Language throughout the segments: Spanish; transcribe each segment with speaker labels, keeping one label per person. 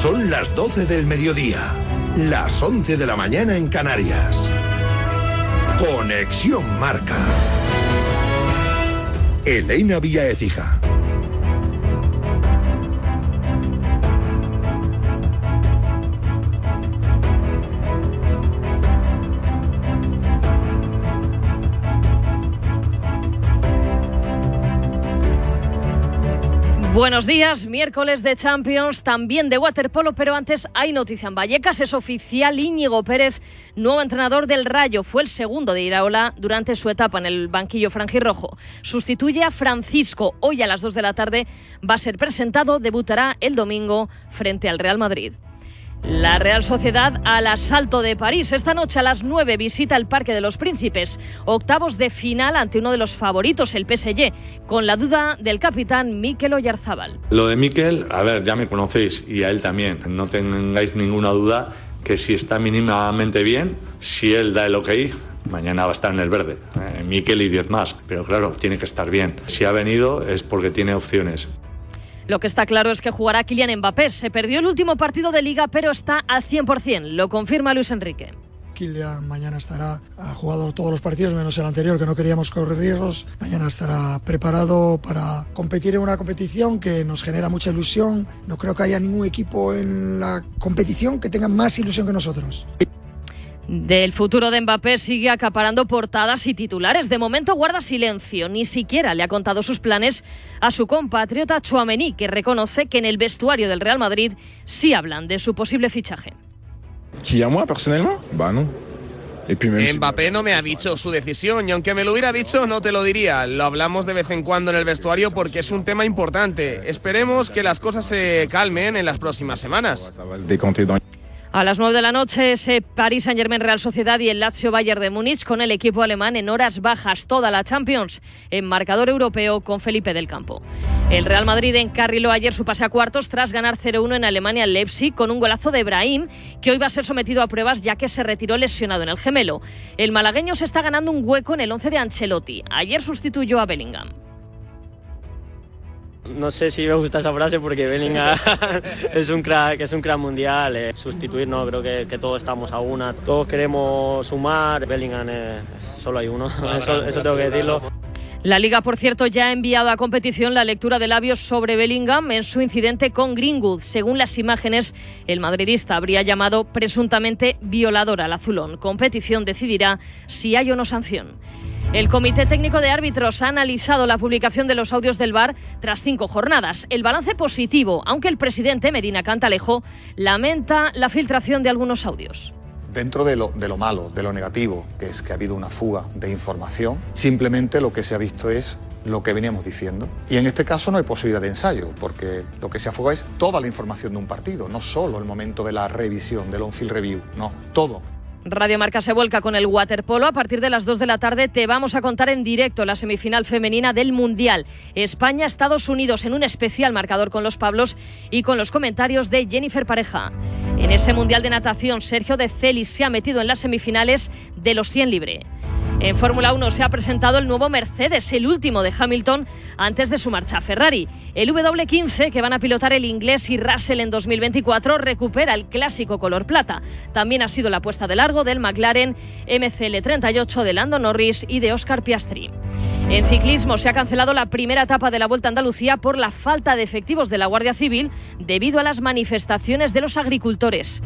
Speaker 1: Son las 12 del mediodía, las 11 de la mañana en Canarias. Conexión Marca. Elena Vía Ecija.
Speaker 2: Buenos días, miércoles de Champions, también de waterpolo, pero antes hay noticia en Vallecas. Es oficial Íñigo Pérez, nuevo entrenador del Rayo. Fue el segundo de Iraola durante su etapa en el banquillo franjirrojo. Sustituye a Francisco. Hoy a las 2 de la tarde va a ser presentado. Debutará el domingo frente al Real Madrid. La Real Sociedad al asalto de París. Esta noche a las 9 visita el Parque de los Príncipes. Octavos de final ante uno de los favoritos, el PSG, con la duda del capitán Mikel Oyarzábal.
Speaker 3: Lo de Mikel, a ver, ya me conocéis y a él también. No tengáis ninguna duda que si está mínimamente bien, si él da el ok, mañana va a estar en el verde. Eh, Mikel y 10 más. Pero claro, tiene que estar bien. Si ha venido es porque tiene opciones.
Speaker 2: Lo que está claro es que jugará Kylian Mbappé. Se perdió el último partido de liga, pero está al 100%. Lo confirma Luis Enrique.
Speaker 4: Kylian mañana estará, ha jugado todos los partidos menos el anterior, que no queríamos correr riesgos. Mañana estará preparado para competir en una competición que nos genera mucha ilusión. No creo que haya ningún equipo en la competición que tenga más ilusión que nosotros.
Speaker 2: Del futuro de Mbappé sigue acaparando portadas y titulares. De momento guarda silencio. Ni siquiera le ha contado sus planes a su compatriota Chouameni, que reconoce que en el vestuario del Real Madrid sí hablan de su posible fichaje.
Speaker 5: ¿Qui a moi personnellement? Bah non.
Speaker 6: Mbappé no me ha dicho su decisión y aunque me lo hubiera dicho no te lo diría. Lo hablamos de vez en cuando en el vestuario porque es un tema importante. Esperemos que las cosas se calmen en las próximas semanas.
Speaker 2: A las 9 de la noche, ese París Saint-Germain Real Sociedad y el Lazio Bayern de Múnich con el equipo alemán en horas bajas toda la Champions en marcador europeo con Felipe del Campo. El Real Madrid encarriló ayer su pase a cuartos tras ganar 0-1 en Alemania en Leipzig con un golazo de Brahim que hoy va a ser sometido a pruebas ya que se retiró lesionado en el gemelo. El malagueño se está ganando un hueco en el 11 de Ancelotti. Ayer sustituyó a Bellingham.
Speaker 7: No sé si me gusta esa frase porque Bellingham es un crack, es un crack mundial. Eh, sustituir, no, creo que, que, todos estamos a una. Todos queremos sumar. Bellingham solo hay uno, eso, eso tengo que decirlo.
Speaker 2: La Liga, por cierto, ya ha enviado a competición la lectura de labios sobre Bellingham en su incidente con Greenwood. Según las imágenes, el madridista habría llamado presuntamente violador al azulón. Competición decidirá si hay o no sanción. El Comité Técnico de Árbitros ha analizado la publicación de los audios del VAR tras cinco jornadas. El balance positivo, aunque el presidente Medina Cantalejo lamenta la filtración de algunos audios.
Speaker 8: Dentro de lo, de lo malo, de lo negativo, que es que ha habido una fuga de información, simplemente lo que se ha visto es lo que veníamos diciendo. Y en este caso no hay posibilidad de ensayo, porque lo que se ha fugado es toda la información de un partido, no solo el momento de la revisión, del on-field review, no, todo.
Speaker 2: Radio Marca se vuelca con el waterpolo. A partir de las 2 de la tarde te vamos a contar en directo la semifinal femenina del Mundial. España-Estados Unidos en un especial marcador con los Pablos y con los comentarios de Jennifer Pareja. En ese Mundial de Natación, Sergio de Celis se ha metido en las semifinales de los 100 libre. En Fórmula 1 se ha presentado el nuevo Mercedes, el último de Hamilton antes de su marcha a Ferrari. El W15, que van a pilotar el inglés y Russell en 2024, recupera el clásico color plata. También ha sido la puesta de largo del McLaren MCL38 de Lando Norris y de Oscar Piastri. En ciclismo se ha cancelado la primera etapa de la Vuelta a Andalucía por la falta de efectivos de la Guardia Civil debido a las manifestaciones de los agricultores.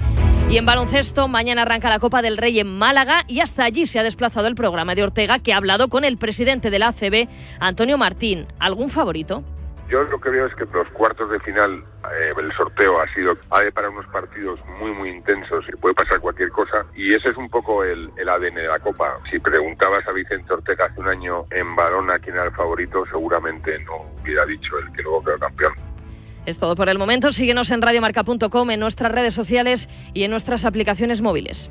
Speaker 2: Y en baloncesto, mañana arranca la Copa del Rey en Málaga y hasta allí se ha desplazado el programa de Ortega que ha hablado con el presidente de la ACB, Antonio Martín. ¿Algún favorito?
Speaker 9: Yo lo que veo es que los cuartos de final, eh, el sorteo ha sido, ha de para unos partidos muy, muy intensos y puede pasar cualquier cosa. Y ese es un poco el, el ADN de la Copa. Si preguntabas a Vicente Ortega hace un año en Barona quién era el favorito, seguramente no hubiera dicho el que luego quedó campeón.
Speaker 2: Es todo por el momento. Síguenos en radiomarca.com, en nuestras redes sociales y en nuestras aplicaciones móviles.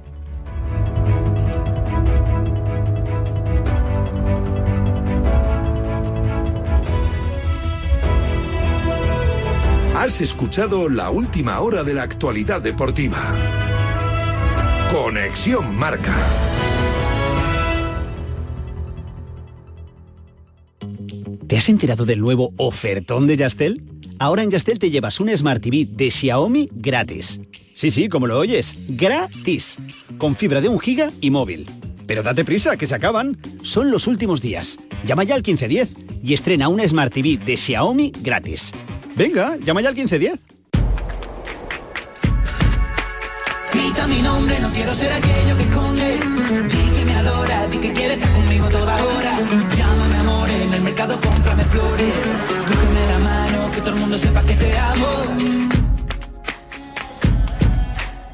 Speaker 1: Has escuchado la última hora de la actualidad deportiva. Conexión Marca.
Speaker 10: ¿Te has enterado del nuevo ofertón de Yastel? Ahora en Yastel te llevas un Smart TV de Xiaomi gratis. Sí, sí, como lo oyes, gratis. Con fibra de un giga y móvil. Pero date prisa, que se acaban. Son los últimos días. Llama ya al 1510 y estrena un Smart TV de Xiaomi gratis. Venga, llama ya al 1510.
Speaker 11: Grita mi nombre, no quiero ser aquello que esconde. Di que me adora, di que quiere estar conmigo toda hora. Llámame amor, en el mercado cómprame flores. Cógeme la mano, que todo el mundo sepa que te amo.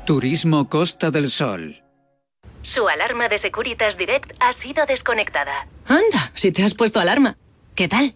Speaker 12: Turismo Costa del Sol.
Speaker 13: Su alarma de Securitas Direct ha sido desconectada.
Speaker 14: Anda, si te has puesto alarma. ¿Qué tal?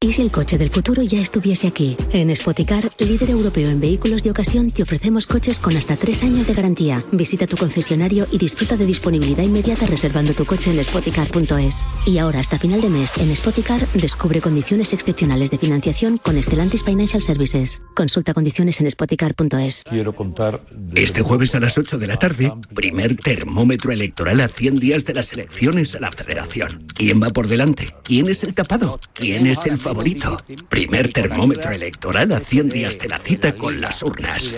Speaker 15: ¿Y si el coche del futuro ya estuviese aquí? En Spoticar, líder europeo en vehículos de ocasión, te ofrecemos coches con hasta tres años de garantía. Visita tu concesionario y disfruta de disponibilidad inmediata reservando tu coche en spoticar.es. Y ahora, hasta final de mes, en Spoticar, descubre condiciones excepcionales de financiación con Stellantis Financial Services. Consulta condiciones en spoticar.es.
Speaker 16: Quiero contar.
Speaker 17: Este jueves a las 8 de la tarde, primer termómetro electoral a 100 días de las elecciones a la Federación. ¿Quién va por delante? ¿Quién es el tapado? ¿Quién es el favorito? Primer termómetro electoral a 100 días de la cita con las urnas.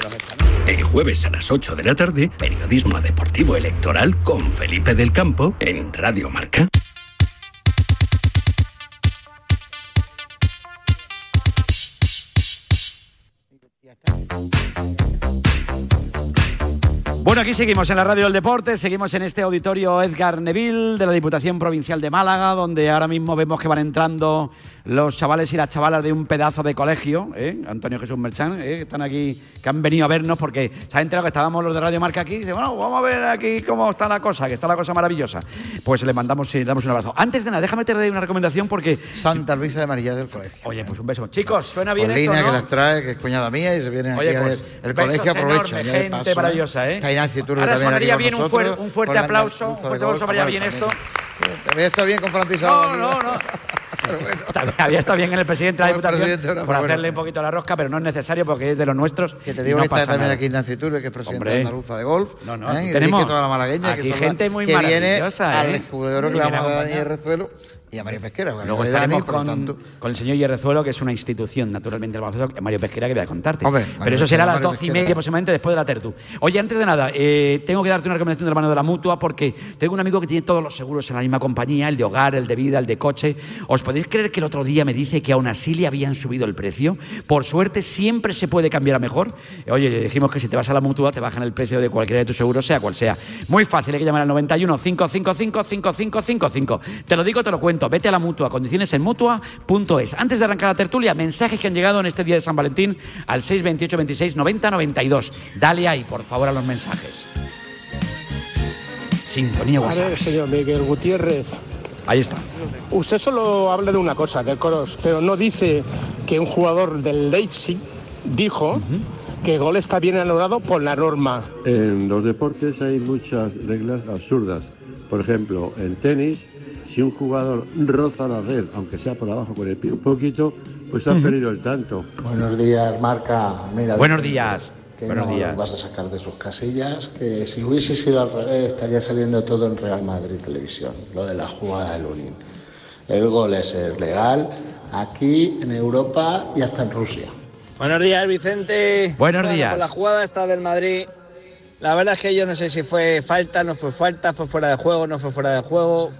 Speaker 17: El jueves a las 8 de la tarde, periodismo deportivo electoral con Felipe del Campo en Radio Marca.
Speaker 18: Bueno, aquí seguimos en la Radio del Deporte, seguimos en este auditorio Edgar Neville de la Diputación Provincial de Málaga, donde ahora mismo vemos que van entrando los chavales y las chavalas de un pedazo de colegio, ¿eh? Antonio Jesús Merchán, ¿eh? que están aquí, que han venido a vernos porque se ha enterado que estábamos los de Radio Marca aquí, y dice, bueno, vamos a ver aquí cómo está la cosa, que está la cosa maravillosa. Pues le mandamos y le damos un abrazo. Antes de nada, déjame te doy una recomendación porque...
Speaker 19: Santa Luisa de María del colegio.
Speaker 18: Oye, pues un beso. Chicos, suena bien
Speaker 19: Paulina,
Speaker 18: esto, ¿no?
Speaker 19: que las trae, que es cuñada mía y se vienen
Speaker 18: Oye,
Speaker 19: aquí a
Speaker 18: pues,
Speaker 19: ver el colegio, aprovecha. de
Speaker 18: gente
Speaker 19: paso,
Speaker 18: maravillosa, ¿eh?
Speaker 19: Está Ignacio Iturbe
Speaker 18: Ahora sonaría bien un,
Speaker 19: nosotros,
Speaker 18: un fuerte
Speaker 19: con la
Speaker 18: aplauso, un fuerte aplauso para bien esto.
Speaker 19: También está bien con Francis Salva
Speaker 18: No, no, no. Está bien, había estado bien el presidente de la Diputación
Speaker 19: presidente,
Speaker 18: por hacerle
Speaker 19: bueno.
Speaker 18: un poquito la rosca, pero no es necesario porque es de los nuestros.
Speaker 19: Que te digo
Speaker 18: no
Speaker 19: que está también
Speaker 18: nada.
Speaker 19: aquí Ignacio Iturbe, que es presidente
Speaker 18: Hombre.
Speaker 19: de Andaluza de Golf.
Speaker 18: No, no,
Speaker 19: ¿eh?
Speaker 18: aquí
Speaker 19: y
Speaker 18: tenemos
Speaker 19: toda la malagueña.
Speaker 18: aquí
Speaker 19: que
Speaker 18: gente
Speaker 19: las-
Speaker 18: muy
Speaker 19: que viene
Speaker 18: maravillosa,
Speaker 19: al
Speaker 18: ¿eh?
Speaker 19: jugador
Speaker 18: Y
Speaker 19: que la
Speaker 18: viene a
Speaker 19: vamos a
Speaker 18: acompañar.
Speaker 19: Rezuelo y a Mario Pesquera. que
Speaker 18: Luego estaremos
Speaker 19: por
Speaker 18: con,
Speaker 19: tanto.
Speaker 18: con el señor Yerrezuelo, que es una institución, naturalmente, del baloncesto, Mario Pesquera, que voy a contarte.
Speaker 19: Hombre,
Speaker 18: Pero
Speaker 19: Mario
Speaker 18: eso será a las doce y media aproximadamente después de la tertu. Oye, antes de nada, eh, tengo que darte una recomendación de la mano de la mutua porque tengo un amigo que tiene todos los seguros en la misma compañía, el de hogar, el de vida, el de coche. ¿Os podéis creer que el otro día me dice que aún así le habían subido el precio? Por suerte, siempre se puede cambiar a mejor. Oye, le dijimos que si te vas a la mutua te bajan el precio de cualquiera de tus seguros, sea cual sea. Muy fácil, hay que llamar al 91 555 5555. Te lo digo, te lo cuento. Vete a la mutua, condiciones en mutua.es. Antes de arrancar la tertulia, mensajes que han llegado en este día de San Valentín al 628 26 90 92. Dale ahí, por favor, a los mensajes. Sintonía
Speaker 20: A
Speaker 18: WhatsApp.
Speaker 20: ver, señor Miguel Gutiérrez,
Speaker 18: Ahí está.
Speaker 20: usted solo habla de una cosa, del Coros, pero no dice que un jugador del Leipzig dijo que el gol está bien anulado por la norma.
Speaker 21: En los deportes hay muchas reglas absurdas. Por ejemplo, en tenis, si un jugador roza la red, aunque sea por abajo con el pie un poquito, pues ha perdido el tanto.
Speaker 22: Buenos días, Marca. Mira,
Speaker 18: Buenos días.
Speaker 22: Que
Speaker 18: Buenos
Speaker 22: no
Speaker 18: días.
Speaker 22: vas a sacar de sus casillas, que si hubiese sido al revés estaría saliendo todo en Real Madrid Televisión, lo de la jugada de Lunin. El gol es legal aquí, en Europa y hasta en Rusia.
Speaker 23: Buenos días, Vicente.
Speaker 18: Buenos
Speaker 23: Bueno,
Speaker 18: días.
Speaker 23: pues la jugada está del Madrid. La verdad es que yo no sé si fue falta, no fue falta, fue fuera de juego, no fue fuera de juego.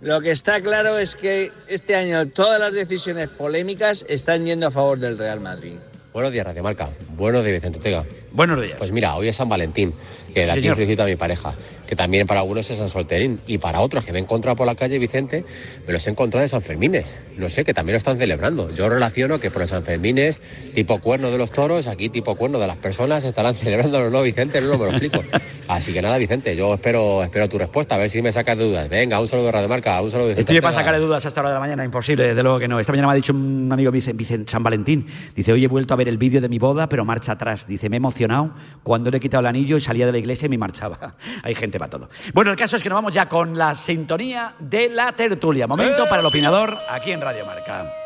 Speaker 23: Lo que está claro es que este año todas las decisiones polémicas están yendo a favor del Real Madrid.
Speaker 24: Buenos días, Radio Marca. Buenos días, Vicente Ortega.
Speaker 18: Buenos días.
Speaker 25: Pues mira, hoy es San Valentín, que de
Speaker 18: Sí,
Speaker 25: aquí felicito a mi pareja, que también para algunos es San Solterín, y para otros que me he encontrado por la calle, Vicente, me los he encontrado de San Fermines. No sé, que también lo están celebrando. Yo relaciono que por los San Fermines, tipo cuerno de los toros, aquí tipo cuerno de las personas, estarán celebrando, ¿no, Vicente? No, no me lo explico. Así que nada, Vicente, yo espero, espero tu respuesta, a ver si me sacas de dudas. Venga, un saludo de Radio Marca, un saludo de
Speaker 18: Estoy
Speaker 25: Vicente
Speaker 18: para
Speaker 25: Ortega.
Speaker 18: sacarle dudas a esta hora de la mañana, imposible, desde luego que no. Esta mañana me ha dicho un amigo Vicente, San Valentín. Dice, hoy he vuelto a ver el vídeo de mi boda, pero marcha atrás. Dice, me he cuando le he quitado el anillo y salía de la iglesia y me marchaba. Hay gente para todo. Bueno, el caso es que nos vamos ya con la sintonía de la tertulia. Momento para el opinador aquí en Radio Marca.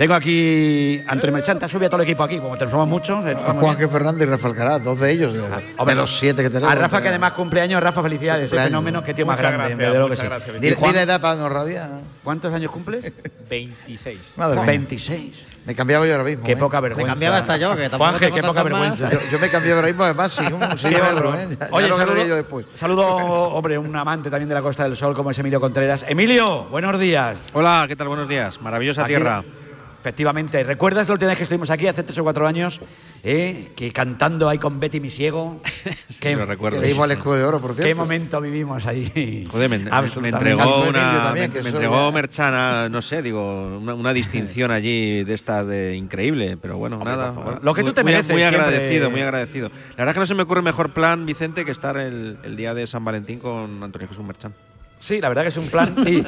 Speaker 18: Tengo aquí a Antonio Merchanta, sube a todo el equipo aquí, como tenemos muchos. eh,
Speaker 19: A Juan que Fernández y Rafa Alcaraz, dos de ellos, de,
Speaker 18: Hombre,
Speaker 19: de los siete que tenemos.
Speaker 18: A Rafa, que además cumpleaños, Rafa, felicidades. Ese
Speaker 19: Cumpleaños.
Speaker 18: fenómeno, qué tío más
Speaker 19: Muchas
Speaker 18: grande.
Speaker 19: gracias,
Speaker 18: que sí.
Speaker 19: Dile,
Speaker 18: Juan,
Speaker 19: dile edad para no rabiar.
Speaker 18: ¿Cuántos años cumples?
Speaker 26: 26.
Speaker 19: Madre mía.
Speaker 18: 26.
Speaker 19: Me cambiaba yo ahora mismo.
Speaker 18: Qué
Speaker 19: ¿eh?
Speaker 18: poca vergüenza.
Speaker 26: Me cambiaba hasta yo, que tengo
Speaker 18: qué poca vergüenza.
Speaker 19: Yo, yo me cambié ahora mismo, además, sin un, sin euro, ¿eh? Ya,
Speaker 18: Oye,
Speaker 19: ya lo
Speaker 18: saludo,
Speaker 19: yo después.
Speaker 18: saludo, hombre, un amante también de la Costa del Sol como es Emilio Contreras. Emilio, buenos días.
Speaker 27: Hola, ¿qué tal? Buenos días. Maravillosa
Speaker 18: Aquí-
Speaker 27: tierra.
Speaker 18: Efectivamente. ¿Recuerdas la última vez que estuvimos aquí, hace tres o cuatro años? eh, que cantando ahí con Betty mi ciego. qué,
Speaker 27: lo recuerdo.
Speaker 19: Que le al escudo de oro, por
Speaker 18: qué
Speaker 19: cierto.
Speaker 18: momento vivimos ahí.
Speaker 27: Joder, me, entregó una,
Speaker 19: también,
Speaker 27: me,
Speaker 19: que
Speaker 27: entregó
Speaker 19: ya-
Speaker 27: Merchana, no sé, digo, una, una distinción allí de estas de increíble, pero bueno,
Speaker 18: Hombre,
Speaker 27: nada.
Speaker 18: Lo que tú te
Speaker 27: muy-
Speaker 18: mereces
Speaker 27: Muy
Speaker 18: siempre.
Speaker 27: agradecido, muy agradecido. La verdad es que no se me ocurre mejor plan, Vicente, que estar el, el día de San Valentín con Antonio Jesús Merchan.
Speaker 18: Sí, la verdad que es un plan, y-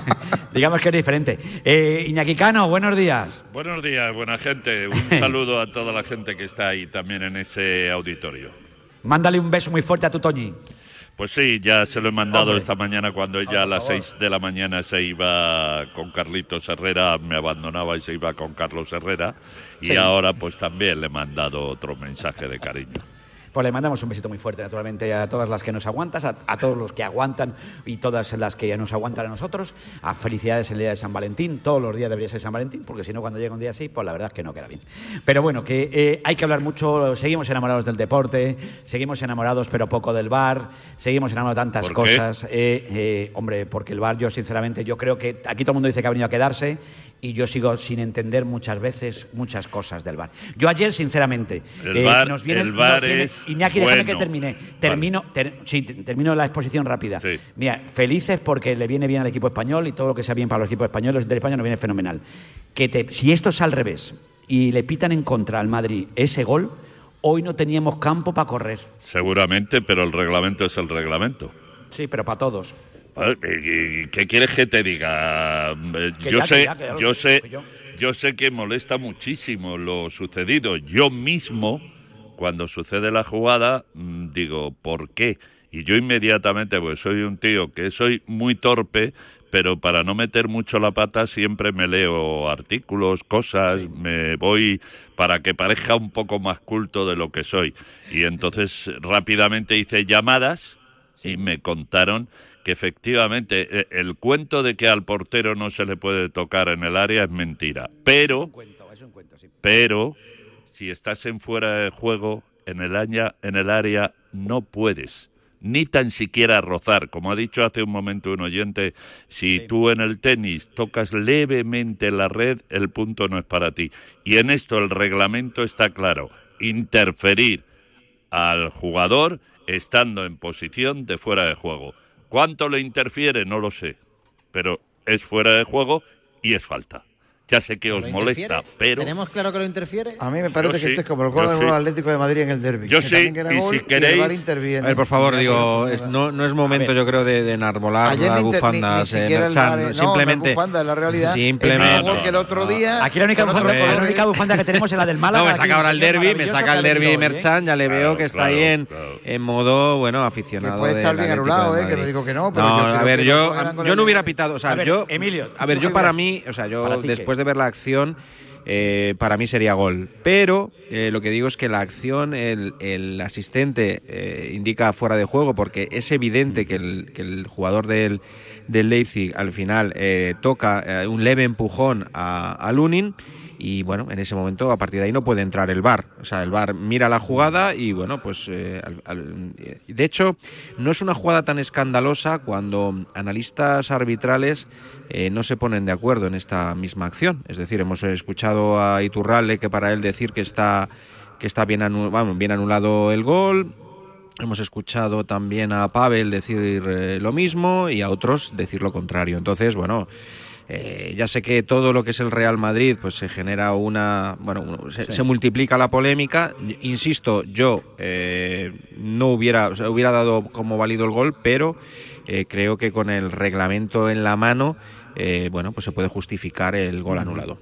Speaker 18: digamos que es diferente. Eh, Iñaki Cano, buenos días.
Speaker 28: Buenos días, buena gente. Un saludo a toda la gente que está ahí también en ese auditorio.
Speaker 18: Mándale un beso muy fuerte a tu Toñi.
Speaker 28: Pues sí, ya se lo he mandado
Speaker 18: Hombre.
Speaker 28: esta mañana cuando ella a las seis de la mañana se iba con Carlitos Herrera, me abandonaba y se iba con Carlos Herrera. Y
Speaker 18: Sí.
Speaker 28: ahora pues también le he mandado otro mensaje de cariño.
Speaker 18: Pues le mandamos un besito muy fuerte, naturalmente, a todas las que nos aguantas, a, a todos los que aguantan y todas las que nos aguantan a nosotros. A felicidades el día de San Valentín. Todos los días debería ser San Valentín, porque si no, cuando llega un día así, pues la verdad es que no queda bien. Pero bueno, que eh, hay que hablar mucho. Seguimos enamorados del deporte, seguimos enamorados, pero poco del bar, seguimos enamorados de tantas cosas. Eh, eh, hombre, porque el bar, yo sinceramente, yo creo que aquí todo el mundo dice que ha venido a quedarse. Y yo sigo sin entender muchas veces muchas cosas del bar. Yo ayer, sinceramente,
Speaker 28: El
Speaker 18: eh,
Speaker 28: bar-
Speaker 18: nos viene,
Speaker 28: el bar
Speaker 18: nos viene-
Speaker 28: es
Speaker 18: Iñaki, déjame que termine. Termino, ter- sí, te- termino la exposición rápida.
Speaker 28: Sí.
Speaker 18: Mira, felices porque le viene bien al equipo español y todo lo que sea bien para los equipos españoles del español nos viene fenomenal. Que te- si esto es al revés y le pitan en contra al Madrid ese gol, hoy no teníamos campo para correr.
Speaker 28: Seguramente, pero el reglamento es el reglamento.
Speaker 18: Sí, pero para todos.
Speaker 28: Vale, ¿y ¿Qué quieres que te diga? Eh,
Speaker 18: Que
Speaker 28: Yo
Speaker 18: ya, que
Speaker 28: sé,
Speaker 18: ya, que ya lo
Speaker 28: yo
Speaker 18: sé,
Speaker 28: sé,
Speaker 18: que yo-
Speaker 28: yo sé que molesta muchísimo lo sucedido. Yo mismo, cuando sucede la jugada, mm, digo, ¿por qué? Y yo inmediatamente, pues soy un tío que soy muy torpe, pero para no meter mucho la pata siempre me leo artículos, cosas, me voy para que parezca un poco más culto de lo que soy. Y entonces rápidamente hice llamadas y me contaron que efectivamente eh, el cuento de que al portero no se le puede tocar en el área es mentira. Pero, pero si estás en fuera de juego, en el, aña- en el área no puedes ni tan siquiera rozar. Como ha dicho hace un momento un oyente, si tú en el tenis tocas levemente la red, el punto no es para ti. Y en esto el reglamento está claro. Interferir al jugador estando en posición de fuera de juego. ¿Cuánto le interfiere? No lo sé. Pero es fuera de juego y es falta. Ya sé que os
Speaker 26: ¿Lo
Speaker 28: molesta,
Speaker 26: interfiere?
Speaker 28: pero...
Speaker 26: ¿Tenemos claro que lo interfiere?
Speaker 19: A mí me parece
Speaker 28: Yo
Speaker 19: que
Speaker 28: sí,
Speaker 19: este es como el gol del
Speaker 28: sí.
Speaker 19: Atlético de Madrid en el derby.
Speaker 28: Yo
Speaker 19: que
Speaker 28: sí,
Speaker 19: era
Speaker 28: y
Speaker 19: gol,
Speaker 28: si
Speaker 19: y el
Speaker 28: queréis-
Speaker 19: VAR interviene.
Speaker 27: A ver, por favor,
Speaker 19: Y
Speaker 27: digo, es- no, no es momento, yo creo, de, de enarbolar
Speaker 19: Ayer
Speaker 27: las
Speaker 19: inter- ni-
Speaker 27: bufandas.
Speaker 19: ni
Speaker 27: eh,
Speaker 19: siquiera el
Speaker 27: Merchan,
Speaker 19: eh, no,
Speaker 27: simplemente,
Speaker 19: no bufanda, la realidad.
Speaker 27: Simplemente.
Speaker 19: El gol que el otro día.
Speaker 18: Aquí la única, bufanda, la única bufanda que tenemos es la del Málaga.
Speaker 27: No, me saca ahora el derby, me saca
Speaker 18: que
Speaker 27: el derby
Speaker 18: hoy, ¿eh?
Speaker 27: Merchan, ya le veo que está ahí en, modo, bueno,
Speaker 19: Que
Speaker 27: aficionado.
Speaker 19: puede estar bien
Speaker 27: de
Speaker 19: eh, que no digo que no, pero
Speaker 27: No, a ver,
Speaker 19: que
Speaker 27: yo,
Speaker 19: el
Speaker 27: no hubiera pitado, o sea, yo,
Speaker 18: Emilio,
Speaker 27: a ver,
Speaker 18: ¿tú
Speaker 27: yo para mí, o sea,
Speaker 18: ¿Para
Speaker 27: yo
Speaker 18: qué?
Speaker 27: De ver la acción, eh, para mí sería gol. Pero eh, lo que digo es que la acción, el, el asistente eh, indica fuera de juego porque es evidente que el, que el jugador del, del Leipzig al final toca un leve empujón a, a Lunin. Y bueno, en ese momento, a partir de ahí no puede entrar el VAR. O sea, el VAR mira la jugada y bueno, pues eh, de hecho, no es una jugada tan escandalosa cuando analistas arbitrales eh, no se ponen de acuerdo en esta misma acción. Es decir, hemos escuchado a Iturralde que para él decir que está que está bien anulado el gol. Hemos escuchado también a Pavel decir eh, lo mismo y a otros decir lo contrario. Entonces, bueno, eh, ya sé que todo lo que es el Real Madrid, pues se genera una, bueno, se,
Speaker 29: Sí.
Speaker 27: se multiplica la polémica. Insisto, yo eh, no hubiera, o sea, hubiera dado como válido el gol, pero eh, creo que con el reglamento en la mano, eh, bueno, pues se puede justificar el gol anulado.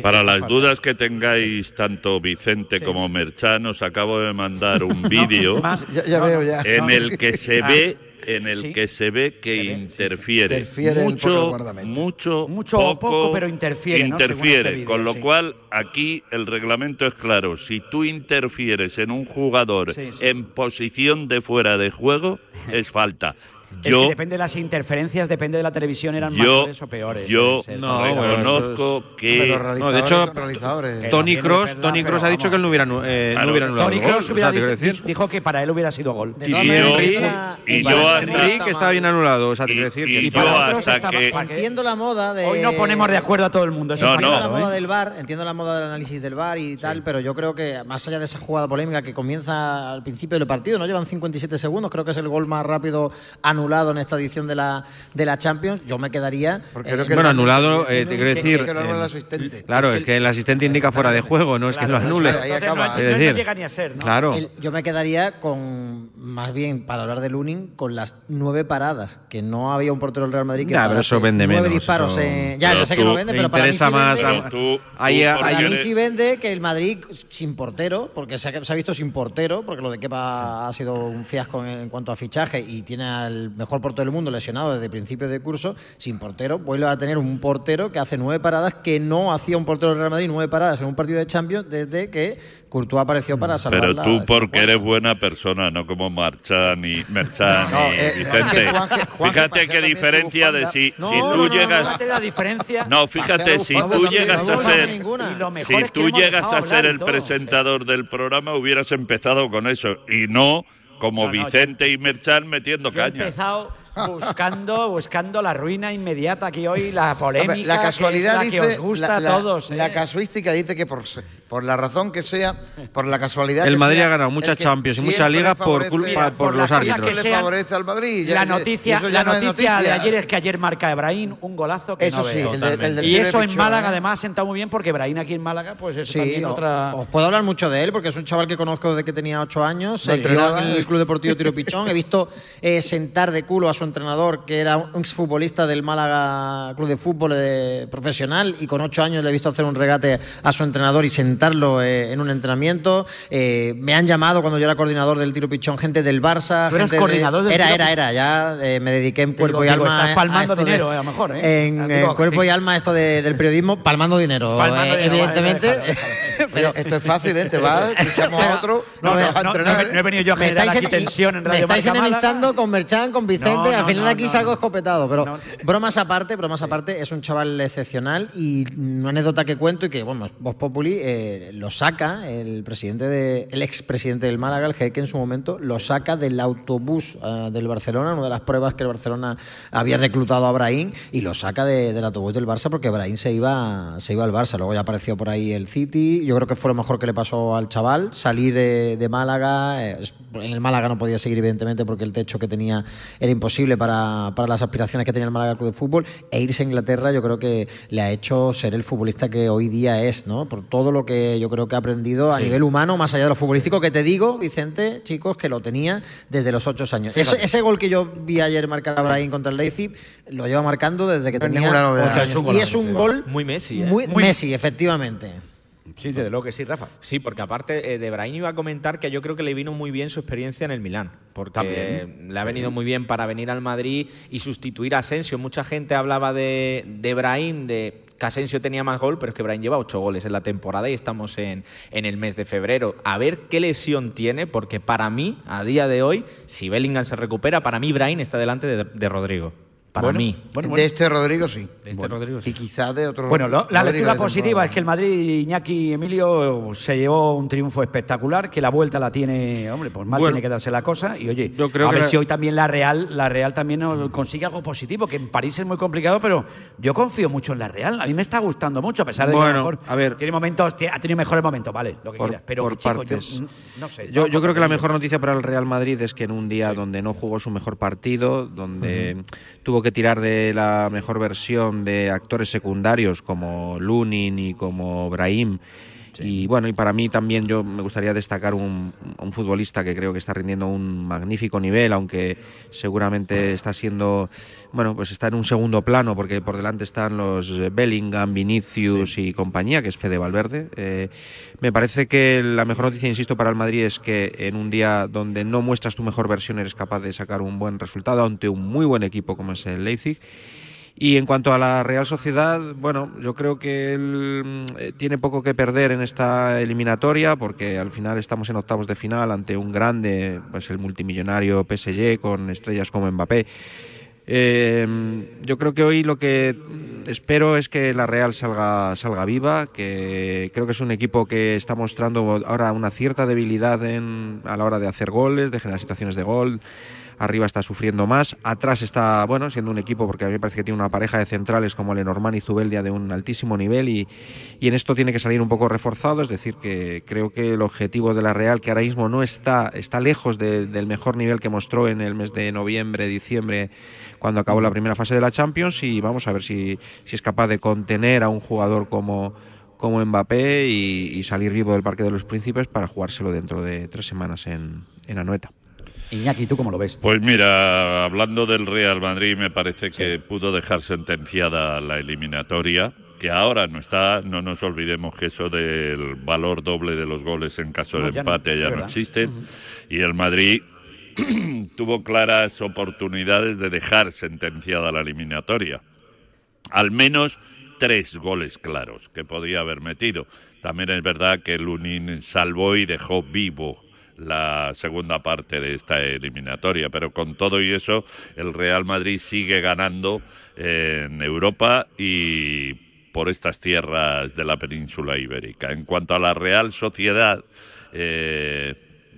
Speaker 28: Para las dudas que tengáis, tanto Vicente como Merchan, os acabo de mandar un vídeo
Speaker 19: Ya- ya veo, ya.
Speaker 28: en el que se
Speaker 19: Ah.
Speaker 28: ve en el
Speaker 19: Sí.
Speaker 28: que se ve que interfiere, mucho, mucho,
Speaker 18: Mucho o
Speaker 28: poco,
Speaker 18: poco, pero interfiere, ¿no?
Speaker 28: Interfiere,
Speaker 18: vídeo,
Speaker 28: con lo
Speaker 18: sí.
Speaker 28: cual aquí el reglamento es claro. Si tú interfieres en un jugador
Speaker 18: Sí, sí.
Speaker 28: en posición de fuera de juego, es falta.
Speaker 18: Es
Speaker 28: Yo
Speaker 18: que depende de las interferencias, depende de la televisión, eran
Speaker 28: Yo-
Speaker 18: mejores o peores.
Speaker 28: yo no, reconozco que-
Speaker 19: Hombre, los
Speaker 27: No, de
Speaker 19: realizadores
Speaker 27: hecho.
Speaker 18: Que
Speaker 27: Tony Cross, Tony Cross ha dicho que él no hubiera, eh,
Speaker 28: Claro.
Speaker 27: no hubiera anulado
Speaker 18: Tony. Cross
Speaker 27: O
Speaker 18: hubiera
Speaker 27: sea,
Speaker 18: dijo que para él hubiera sido gol.
Speaker 27: Y, y Henry,
Speaker 28: y
Speaker 27: y
Speaker 28: yo hasta-
Speaker 27: Henry que estaba bien anulado. O sea, te quiero decir
Speaker 28: y
Speaker 27: que
Speaker 28: yo hasta que-
Speaker 26: Entiendo la moda de...
Speaker 18: Hoy no ponemos de acuerdo a todo el mundo. Eso
Speaker 28: No, no.
Speaker 26: Entiendo la moda
Speaker 18: ¿eh?
Speaker 26: del VAR, entiendo la moda del análisis del VAR y tal, pero yo creo que más allá de esa jugada polémica que comienza al principio del partido, no llevan 57 segundos, creo que es el gol más rápido anulado en esta edición de la de la Champions, yo me quedaría
Speaker 19: Porque creo
Speaker 26: eh,
Speaker 19: que
Speaker 27: Bueno, anulado, eh, te quiero decir.
Speaker 19: que
Speaker 27: eh. Claro, es que el asistente indica fuera de juego, no es que lo anule.
Speaker 18: No, llega ni a ser, ¿no?
Speaker 27: Claro.
Speaker 26: El- yo me quedaría con, más bien, para hablar de Lunin, con las nueve paradas, que no había un portero del Real Madrid que
Speaker 27: Ya, pero eso vende
Speaker 26: nueve
Speaker 27: menos,
Speaker 26: disparos.
Speaker 27: eso-
Speaker 26: en- ya, ya sé que no vende, pero para mí sí
Speaker 27: interesa más
Speaker 26: vende- Para mí sí vende que el Madrid sin portero, porque se ha, se ha visto sin portero, porque lo de Kepa ha sido un fiasco en, en cuanto a fichaje y tiene al mejor portero del mundo lesionado desde principios de curso, sin portero, vuelve a tener un portero que hace nueve paradas que no hacía un portero del Real Madrid nueve paradas en un partido de Champions desde que Courtois apareció para salvar
Speaker 28: Pero
Speaker 26: la
Speaker 28: tú porque eres buena persona, no como Marchan y Merchan
Speaker 19: No,
Speaker 28: y
Speaker 19: eh,
Speaker 28: Vicente. Fíjate qué diferencia de si,
Speaker 18: No,
Speaker 28: si
Speaker 18: no,
Speaker 28: tú
Speaker 18: no, no,
Speaker 28: llegas...
Speaker 18: fíjate la diferencia.
Speaker 28: No, fíjate, si tú llegas a ser... Si tú llegas a ser el presentador del programa, hubieras empezado con eso y no como
Speaker 18: No, no,
Speaker 28: Vicente y Merchan metiendo
Speaker 18: Yo he
Speaker 28: caña.
Speaker 18: empezado buscando, buscando la ruina inmediata que hoy, la polémica,
Speaker 19: la casualidad
Speaker 18: que, es la
Speaker 19: dice
Speaker 18: que os gusta
Speaker 19: la,
Speaker 18: a todos.
Speaker 19: la
Speaker 18: ¿eh?
Speaker 19: casuística dice que por, por la razón que sea, por la casualidad
Speaker 27: El
Speaker 19: que
Speaker 27: Madrid
Speaker 19: sea,
Speaker 27: ha ganado muchas Champions y muchas ligas por culpa por,
Speaker 18: por
Speaker 27: los árbitros.
Speaker 19: que le favorece al Madrid. ya-
Speaker 18: la noticia,
Speaker 19: y eso ya
Speaker 18: la
Speaker 19: no es
Speaker 18: noticia, de ayer es que ayer marca Ebrahim un golazo que
Speaker 19: Eso
Speaker 18: no
Speaker 19: sí,
Speaker 18: veo.
Speaker 19: el de- el del
Speaker 18: y eso en
Speaker 19: pichón,
Speaker 18: Málaga
Speaker 19: ¿eh?
Speaker 18: además ha sentado muy bien porque Ebrahim aquí en Málaga pues eso
Speaker 26: Sí,
Speaker 18: también
Speaker 26: o-
Speaker 18: otra...
Speaker 26: os puedo hablar mucho de él porque es un chaval que conozco desde que tenía ocho años.
Speaker 19: No entrenaba.
Speaker 26: en el Club Deportivo Tiro Pichón. He visto eh, sentar de culo a su entrenador, que era un exfutbolista del Málaga Club de Fútbol eh, profesional, y con ocho años le he visto hacer un regate a su entrenador y eh, en un entrenamiento. Eh, me han llamado cuando yo era coordinador del Tiro Pichón gente del Barça.
Speaker 18: ¿Tú eras
Speaker 26: gente de-
Speaker 18: coordinador del
Speaker 26: Era,
Speaker 18: Tiro
Speaker 26: era, era. Ya eh, me dediqué en cuerpo
Speaker 18: Digo,
Speaker 26: y
Speaker 18: digo,
Speaker 26: alma.
Speaker 18: estás palmando
Speaker 26: esto de-
Speaker 18: dinero, eh, a lo mejor, ¿eh?
Speaker 26: En,
Speaker 18: digo,
Speaker 26: cuerpo y alma esto de- del periodismo, palmando dinero.
Speaker 18: Palmando dinero, vale,
Speaker 26: evidentemente.
Speaker 18: déjalo,
Speaker 19: Oye, esto es fácil, ¿eh? Te vas, escuchamos a otro,
Speaker 18: No,
Speaker 19: no,
Speaker 18: no,
Speaker 19: entrenar.
Speaker 18: no he- no he venido yo a
Speaker 26: Me
Speaker 18: generar
Speaker 26: estáis,
Speaker 18: aquí
Speaker 26: en-
Speaker 18: tensión en
Speaker 26: me
Speaker 18: Radio
Speaker 26: estáis
Speaker 18: Marca Málaga.
Speaker 26: enemistando con Merchan, con Vicente.
Speaker 18: No,
Speaker 26: al
Speaker 18: no,
Speaker 26: final
Speaker 18: no,
Speaker 26: de aquí
Speaker 18: no,
Speaker 26: salgo
Speaker 18: no.
Speaker 26: escopetado. Pero
Speaker 18: No.
Speaker 26: bromas aparte, bromas aparte, es un chaval excepcional y una anécdota que cuento y que, bueno, Voz Populi eh, lo saca el presidente de, el expresidente del Málaga, el Jeque en su momento, lo saca del autobús eh, del Barcelona, una de las pruebas que el Barcelona había reclutado a Brahim y lo saca de- del autobús del Barça porque Brahim se iba, se iba al Barça. Luego ya apareció por ahí el City. Yo creo que fue lo mejor que le pasó al chaval, salir de Málaga. eh, en el Málaga no podía seguir, evidentemente, porque el techo que tenía era imposible para, para las aspiraciones que tenía el Málaga Club de Fútbol. E irse a Inglaterra, yo creo que le ha hecho ser el futbolista que hoy día es, ¿no? Por todo lo que yo creo que ha aprendido a nivel humano, más allá de lo futbolístico, que te digo, Vicente, chicos, que lo tenía desde los ocho años. Ese, ese gol que yo vi ayer marcar a Brahim contra el Leipzig, lo lleva marcando desde que
Speaker 19: No
Speaker 26: tenía ocho años. Y es un gol
Speaker 29: Muy Messi, ¿eh?
Speaker 26: muy,
Speaker 29: Muy-
Speaker 26: Messi, efectivamente.
Speaker 29: Sí, desde luego que sí, Rafa. Sí, porque aparte eh, de Brahim iba a comentar que yo creo que le vino muy bien su experiencia en el Milán, porque
Speaker 18: También.
Speaker 29: le ha venido muy bien para venir al Madrid y sustituir a Asensio. Mucha gente hablaba de, de Brahim, de que Asensio tenía más gol, pero es que Brahim lleva ocho goles en la temporada y estamos en, en el mes de febrero. A ver qué lesión tiene, porque para mí, a día de hoy, si Bellingham se recupera, para mí Brahim está delante de, de Rodrigo.
Speaker 30: Para
Speaker 18: Bueno,
Speaker 30: mí.
Speaker 18: bueno,
Speaker 19: de
Speaker 18: bueno.
Speaker 19: este Rodrigo sí.
Speaker 30: De este Rodrigo sí.
Speaker 19: Y quizás de otro
Speaker 18: Bueno, lo- la
Speaker 19: Rodrigo
Speaker 18: lectura positiva es que el Madrid, Iñaki Emilio, se llevó un triunfo espectacular, que la vuelta la tiene, hombre, pues mal
Speaker 27: Bueno,
Speaker 18: tiene que darse la cosa. Y oye,
Speaker 27: yo creo
Speaker 18: a
Speaker 27: que
Speaker 18: ver
Speaker 27: la-
Speaker 18: si hoy también la Real, la Real también consigue algo positivo, que en París es muy complicado, pero yo confío mucho en la Real. A mí me está gustando mucho, a pesar de que a
Speaker 27: Bueno,
Speaker 18: lo mejor
Speaker 27: a ver.
Speaker 18: tiene momentos, ha tenido mejores momentos, vale, lo que
Speaker 27: por,
Speaker 18: quieras. Pero
Speaker 27: por
Speaker 18: chico,
Speaker 27: partes.
Speaker 18: yo no sé.
Speaker 27: Yo, creo que la mejor noticia para el Real Madrid es que en un día donde no jugó su mejor partido, donde tuvo que tirar de la mejor versión de actores secundarios como Lunin y como Brahim. Y bueno, y para mí también yo me gustaría destacar un, un futbolista que creo que está rindiendo un magnífico nivel, aunque seguramente está siendo, bueno, pues está en un segundo plano, porque por delante están los Bellingham, Vinicius y compañía, que es Fede Valverde. Eh, me parece que la mejor noticia, insisto, para el Madrid es que en un día donde no muestras tu mejor versión eres capaz de sacar un buen resultado ante un muy buen equipo como es el Leipzig. Y en cuanto a la Real Sociedad, bueno, yo creo que él eh, tiene poco que perder en esta eliminatoria porque al final estamos en octavos de final ante un grande, pues el multimillonario PSG con estrellas como Mbappé. Eh, yo creo que hoy lo que espero es que la Real salga, salga viva, que creo que es un equipo que está mostrando ahora una cierta debilidad en, a la hora de hacer goles, de generar situaciones de gol. Arriba está sufriendo más, atrás está, bueno, siendo un equipo, porque a mí me parece que tiene una pareja de centrales como Lenormand y Zubeldia de un altísimo nivel y, y en esto tiene que salir un poco reforzado, es decir, que creo que el objetivo de la Real, que ahora mismo no está, está lejos de- del mejor nivel que mostró en el mes de noviembre, diciembre, cuando acabó la primera fase de la Champions y vamos a ver si, si es capaz de contener a un jugador como, como Mbappé y, y salir vivo del Parque de los Príncipes para jugárselo dentro de tres semanas en, en Anoeta.
Speaker 18: Iñaki, ¿tú cómo lo ves?
Speaker 28: Pues mira, hablando del Real Madrid, me parece que pudo dejar sentenciada la eliminatoria, que ahora no está, no nos olvidemos que eso del valor doble de los goles en caso
Speaker 31: No,
Speaker 28: de
Speaker 31: ya no,
Speaker 28: empate ya no
Speaker 31: verdad.
Speaker 28: existe, y el Madrid tuvo claras oportunidades de dejar sentenciada la eliminatoria. Al menos tres goles claros que podía haber metido. También es verdad que Lunin salvó y dejó vivo la segunda parte de esta eliminatoria, pero con todo y eso el Real Madrid sigue ganando en Europa y por estas tierras de la península ibérica. En cuanto a la Real Sociedad, eh,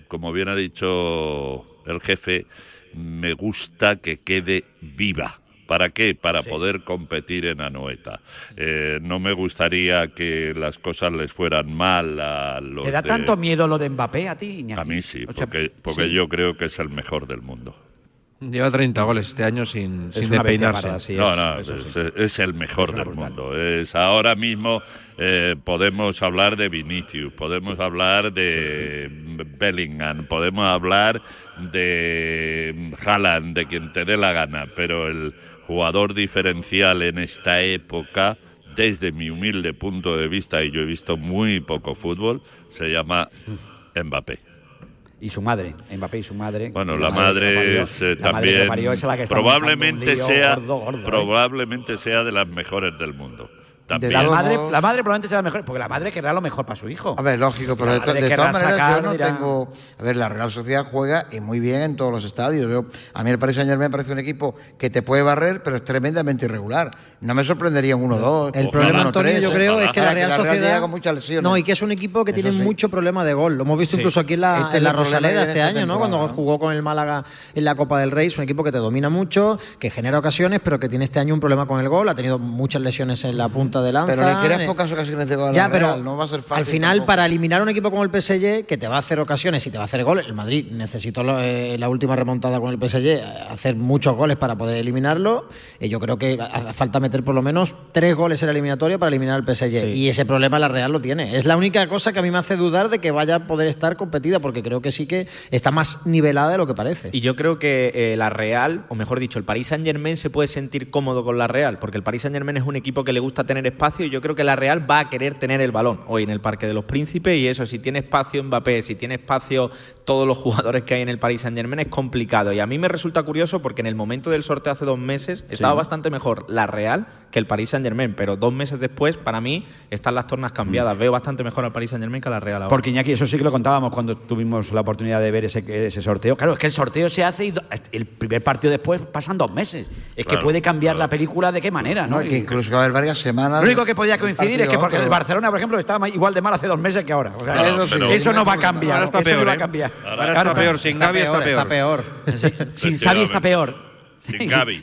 Speaker 28: como bien ha dicho el jefe, me gusta que quede viva. ¿Para qué? Para poder competir en Anoeta. Eh, no me gustaría que las cosas les fueran mal a los
Speaker 18: ¿Te da
Speaker 28: de-
Speaker 18: tanto miedo lo de Mbappé a ti, Iñaki?
Speaker 28: A mí sí,
Speaker 18: O sea,
Speaker 28: porque, porque
Speaker 18: sí.
Speaker 28: yo creo que es el mejor del mundo.
Speaker 27: Lleva 30 goles este año sin,
Speaker 18: Es
Speaker 27: sin despeinarse.
Speaker 18: sí,
Speaker 28: no,
Speaker 18: es-
Speaker 28: no, es,
Speaker 18: sí.
Speaker 28: es el mejor del
Speaker 18: brutal.
Speaker 28: mundo. Es ahora mismo eh, podemos hablar de Vinicius, podemos hablar de Bellingham, podemos hablar de Haaland, de quien te dé la gana, pero el jugador diferencial en esta época, desde mi humilde punto de vista, y yo he visto muy poco fútbol, se llama Mbappé.
Speaker 18: Y su madre, Mbappé y su madre.
Speaker 28: Bueno, la madre es eh,
Speaker 18: La
Speaker 28: también
Speaker 18: parió es la que está montando un
Speaker 28: probablemente
Speaker 18: lío
Speaker 28: sea
Speaker 18: gordo, gordo, ¿eh?
Speaker 28: probablemente sea de las mejores del mundo. También.
Speaker 18: La madre, la madre probablemente sea la mejor, porque la madre querrá lo mejor para su hijo.
Speaker 19: A ver, lógico, pero de, to- de todas maneras
Speaker 18: sacar,
Speaker 19: yo no
Speaker 18: dirá-
Speaker 19: tengo... A ver, la Real Sociedad juega y muy bien en todos los estadios. Yo- a mí el Paris Saint Germain me parece un equipo que te puede barrer, pero es tremendamente irregular. No me sorprendería un 1-2.
Speaker 26: El problema,
Speaker 19: 1-3,
Speaker 26: Antonio, yo
Speaker 19: ¿eh?
Speaker 26: creo, es que la Real
Speaker 19: llega
Speaker 26: Sociedad.
Speaker 19: con muchas lesiones.
Speaker 26: No, y que es un equipo que
Speaker 19: Eso
Speaker 26: tiene
Speaker 19: sí.
Speaker 26: mucho problema de gol. Lo hemos visto
Speaker 19: Sí.
Speaker 26: incluso aquí en la,
Speaker 19: Este es
Speaker 26: en la Rosaleda este año, ¿no? Cuando jugó con el Málaga en la Copa del Rey. Es un equipo que te domina mucho, que genera ocasiones, pero que tiene este año un problema con el gol. Ha tenido muchas lesiones en la punta de lanza.
Speaker 19: Pero le
Speaker 26: Eh,
Speaker 19: pocas ocasiones de gol
Speaker 26: Ya, pero
Speaker 19: Real, no va a ser fácil
Speaker 26: al final,
Speaker 19: tampoco.
Speaker 26: para eliminar a un equipo como el PSG, que te va a hacer ocasiones y te va a hacer gol, el Madrid necesitó lo- eh, la última remontada con el PSG, hacer muchos goles para poder eliminarlo. Y yo creo que hace falta meter por lo menos tres goles en la eliminatoria para eliminar al PSG. Y ese problema la Real lo tiene. Es la única cosa que a mí me hace dudar de que vaya a poder estar competida, porque creo que sí que está más nivelada de lo que parece.
Speaker 30: Y yo creo que eh, la Real, o mejor dicho, el Paris Saint Germain se puede sentir cómodo con la Real, porque el Paris Saint Germain es un equipo que le gusta tener espacio y yo creo que la Real va a querer tener el balón hoy en el Parque de los Príncipes y eso, si tiene espacio Mbappé, si tiene espacio todos los jugadores que hay en el Paris Saint Germain es complicado. Y a mí me resulta curioso porque en el momento del sorteo hace dos meses estaba bastante mejor la Real que el Paris Saint Germain, pero dos meses después para mí están las tornas cambiadas, mm. veo bastante mejor al Paris Saint Germain que a la Real ahora.
Speaker 18: Porque Iñaki, eso sí que lo contábamos cuando tuvimos la oportunidad de ver ese, ese sorteo, claro, es que el sorteo se hace y el primer partido después pasan dos meses, es que puede cambiar la película de qué manera, ¿no?
Speaker 19: que incluso va a haber varias semanas
Speaker 18: lo único que podía coincidir es que porque el Barcelona, por ejemplo, estaba igual de mal hace dos meses que ahora. Eso, no va a cambiar.
Speaker 27: Ahora está peor. ¿eh? Ahora, está, peor. Sin Gaby está, peor.
Speaker 18: Sin Xavi está peor.
Speaker 28: Sin
Speaker 27: Gaby.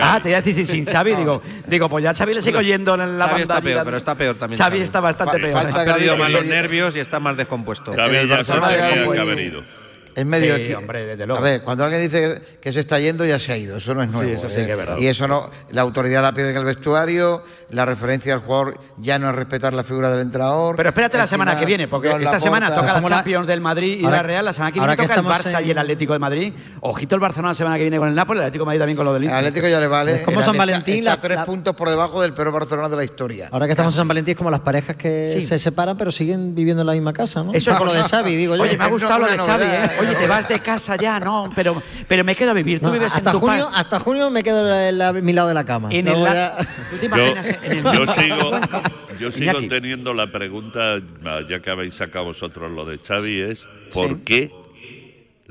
Speaker 18: Ah, te iba a decir sin Xavi. digo, digo, pues ya Xavi le sigue oyendo en la
Speaker 27: Xavi pero está peor también.
Speaker 18: Xavi está bastante peor.
Speaker 27: Ha perdido más los nervios y está más descompuesto.
Speaker 28: Ya que haber ido.
Speaker 19: Es medio.
Speaker 18: Sí, hombre.
Speaker 19: A ver, cuando alguien dice que se está yendo, ya se ha ido. Eso no es nuevo.
Speaker 18: Sí, eso sí que es. ¿eh?
Speaker 19: Y eso no. La autoridad la pierde en el vestuario, la referencia al jugador ya no es respetar la figura del entrador.
Speaker 18: Pero espérate la semana que viene, porque esta semana toca la Champions del Madrid y la Real. La semana que viene toca el Barça y el Atlético de Madrid. Ojito el Barcelona la semana que viene con el Nápoles, el Atlético de Madrid también con lo del Inter.
Speaker 19: El Atlético ya le vale.
Speaker 26: como San Valentín.
Speaker 19: Está, tres puntos por debajo del peor Barcelona de la historia.
Speaker 26: Ahora que estamos en San Valentín, es como las parejas que se separan, pero siguen viviendo en la misma casa, ¿no?
Speaker 18: Eso es
Speaker 26: con lo de Xavi, digo yo.
Speaker 18: Oye, me ha gustado lo de Xavi, ¿eh? Oye, te vas de casa ya, no, pero, pero me quedo a vivir. Tú
Speaker 26: no,
Speaker 18: vives
Speaker 26: hasta
Speaker 18: en tu
Speaker 26: junio. Hasta junio me quedo en, la, mi lado de la cama.
Speaker 18: En el la... ¿Tú te imaginas yo, en el...
Speaker 28: yo sigo, yo sigo teniendo la pregunta, ah, ya que habéis sacado vosotros lo de Xavi, es ¿por sí. qué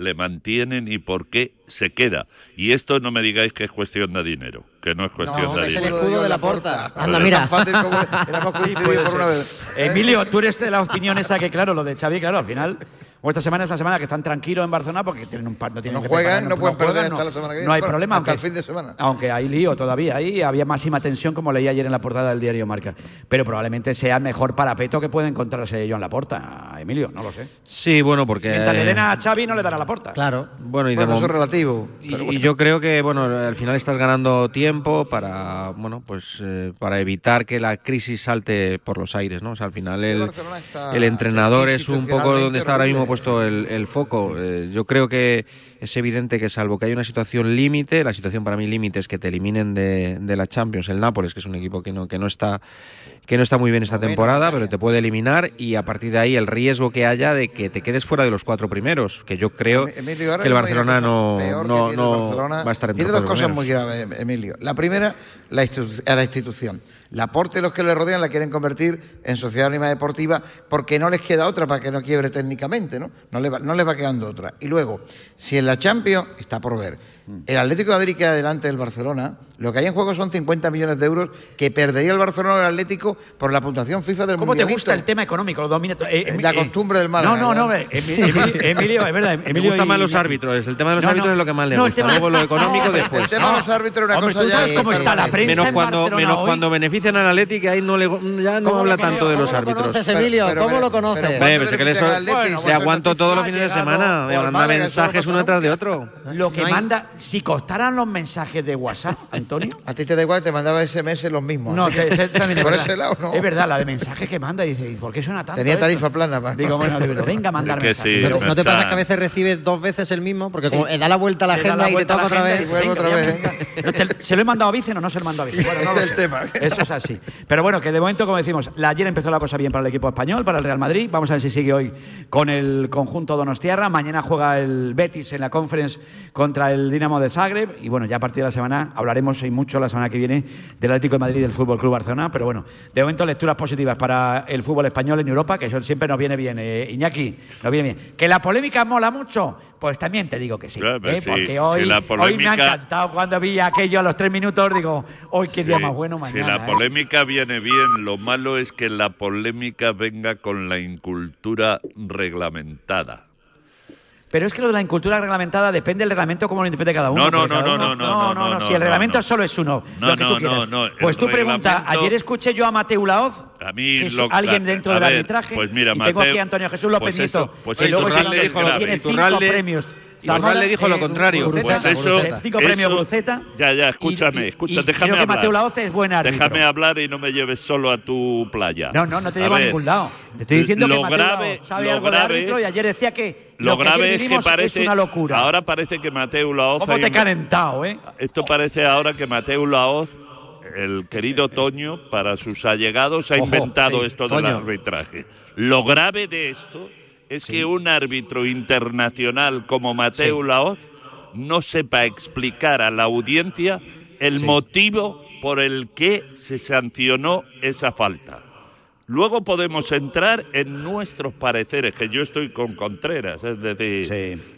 Speaker 28: le mantienen y por qué se queda. Y esto no me digáis que es cuestión de dinero, que no es cuestión
Speaker 19: no,
Speaker 28: de
Speaker 19: es
Speaker 28: dinero.
Speaker 19: Es el escudo
Speaker 26: de la
Speaker 19: porta.
Speaker 26: Anda, mira.
Speaker 18: Emilio, tú eres de la opinión esa que, claro, lo de Xavi, claro, al final o esta semana es una semana que están tranquilos en Barcelona porque tienen un par, no tienen
Speaker 19: no juegan, no, pueden perder hasta no, la semana que viene.
Speaker 18: No hay problema.
Speaker 19: Hasta
Speaker 18: aunque,
Speaker 19: el fin de semana.
Speaker 18: Aunque hay lío todavía ahí, había máxima tensión como leí ayer en la portada del diario Marca. Pero probablemente sea el mejor parapeto que puede encontrarse yo en la porta, Emilio, no lo sé.
Speaker 27: Sí, bueno, porque...
Speaker 18: Mientras le den a eh, Xavi no le dará la porta.
Speaker 26: Claro.
Speaker 27: Bueno, y de
Speaker 19: eso relativo.
Speaker 27: Y, yo creo que, bueno, al final estás ganando tiempo para, bueno, pues eh, para evitar que la crisis salte por los aires, ¿no? O sea, al final el entrenador es un poco donde está ahora mismo puesto el, foco. Eh, yo creo que es evidente que salvo que hay una situación límite, la situación para mí límite es que te eliminen de, de, la Champions el Nápoles, que es un equipo que no, que no, está, que no está muy bien esta temporada, pero te puede eliminar y a partir de ahí el riesgo que haya de que te quedes fuera de los cuatro primeros, que yo creo que el Barcelona no, no, no
Speaker 19: Barcelona.
Speaker 27: va a estar en
Speaker 19: Tiene dos cosas muy graves, Emilio. La primera, la a la institución. La aporte de los que le rodean la quieren convertir en sociedad anónima deportiva porque no les queda otra para que no quiebre técnicamente, ¿no? No les va, no les va quedando otra. Y luego, si en la Champions, está por ver Mm. el Atlético de Madrid queda delante del Barcelona, lo que hay en juego son 50 millones de euros que perdería el Barcelona al Atlético por la puntuación FIFA del
Speaker 18: ¿Cómo te gusta el tema económico? Lo domina eh, eh,
Speaker 19: la
Speaker 18: eh,
Speaker 19: costumbre del mal.
Speaker 18: No, no, no, eh, Emilio, es verdad. Emilio
Speaker 27: Me
Speaker 18: gustan
Speaker 27: más los árbitros. El tema de los
Speaker 18: no,
Speaker 27: árbitros no, es lo que más le
Speaker 18: no,
Speaker 27: gusta.
Speaker 18: El tema...
Speaker 27: Luego lo económico después.
Speaker 19: El tema de los árbitros es una
Speaker 18: Hombre,
Speaker 19: cosa
Speaker 18: ¿tú sabes ya cómo está la prensa
Speaker 27: Menos cuando, menos
Speaker 18: hoy?
Speaker 27: cuando benefician al Atlético, ahí no le, ya no habla
Speaker 18: Emilio,
Speaker 27: tanto de los árbitros.
Speaker 26: ¿Cómo lo conoces, Emilio? ¿Cómo lo conoces?
Speaker 19: Le
Speaker 27: pues aguanto todos los fines de semana. Me manda mensajes uno tras de otro.
Speaker 18: Lo que manda si costaran los mensajes de WhatsApp, Antonio.
Speaker 19: A ti te da igual, te mandaba SMS los mismos.
Speaker 18: No, te, es
Speaker 19: por
Speaker 18: verdad.
Speaker 19: ese lado no.
Speaker 18: Es verdad, la de mensajes que manda, dice, ¿por qué suena tanto?
Speaker 19: Tenía tarifa plana. Para
Speaker 18: Digo, bueno, venga a mandar mensajes.
Speaker 26: No, te, pasa que a veces recibes dos veces el mismo? Porque como, eh, da la vuelta a la agenda y te toca otra vez.
Speaker 18: ¿Se lo he mandado a Vicen o no se lo he mandado a Vicen? No
Speaker 19: tema. ¿eh?
Speaker 18: Eso es así. Pero bueno, que de momento, como decimos, ayer empezó la cosa bien para el equipo español, para el Real Madrid. Vamos a ver si sigue hoy con el conjunto Donostiarra. Mañana juega el Betis en la Conference contra el Dinamo de Zagreb y bueno, ya a partir de la semana hablaremos y mucho la semana que viene del Atlético de Madrid y del Fútbol Club Barcelona, pero bueno, de momento lecturas positivas para el fútbol español en Europa, que eso siempre nos viene bien, eh, Iñaki, nos viene bien. Que la polémica mola mucho, pues también te digo que sí, eh, porque hoy, hoy me ha encantado cuando vi aquello a los tres minutos, digo, hoy qué día más bueno mañana.
Speaker 28: Si la
Speaker 18: ¿eh?".
Speaker 28: polémica viene bien, lo malo es que la polémica venga con la incultura reglamentada.
Speaker 18: Pero es que lo de la incultura reglamentada depende del reglamento como lo interprete cada uno.
Speaker 28: No, no, no, no,
Speaker 18: no,
Speaker 28: no, no, no,
Speaker 18: Si el reglamento solo es uno, lo que tú. Pues tú pregunta, ayer escuché yo a Mateo Laoz,
Speaker 28: a mí
Speaker 18: que es alguien dentro del arbitraje,
Speaker 28: pues mira,
Speaker 18: y tengo aquí a Antonio Jesús López
Speaker 28: pues
Speaker 18: Nieto,
Speaker 28: pues
Speaker 18: que luego le
Speaker 28: dijo,
Speaker 18: tiene cinco premios.
Speaker 27: Zamora le dijo lo
Speaker 18: eh,
Speaker 28: contrario. Eso,
Speaker 18: Cinco premios Bruceta.
Speaker 28: Ya, ya, escúchame,
Speaker 18: y, escúchame,
Speaker 28: déjame hablar.
Speaker 18: Mateo Laoz es buen árbitro.
Speaker 28: Déjame hablar y no me lleves solo a tu playa.
Speaker 18: No, no, no te llevo a,
Speaker 28: a
Speaker 18: ningún lado. Te estoy diciendo que Mateo
Speaker 28: grave,
Speaker 18: sabe
Speaker 28: lo
Speaker 18: grave, de árbitro y ayer decía que
Speaker 28: lo,
Speaker 18: grave que
Speaker 28: es que parece
Speaker 18: es una locura.
Speaker 28: Ahora parece que Mateo Laoz
Speaker 18: ¿Cómo te he calentado, eh?
Speaker 28: Esto parece ahora que Mateo Laoz el querido Toño, para sus allegados, ha inventado esto del arbitraje. Lo grave de esto es que un árbitro internacional como Mateo. Laoz no sepa explicar a la audiencia el motivo por el que se sancionó esa falta. Luego podemos entrar en nuestros pareceres, que yo estoy con Contreras, es decir,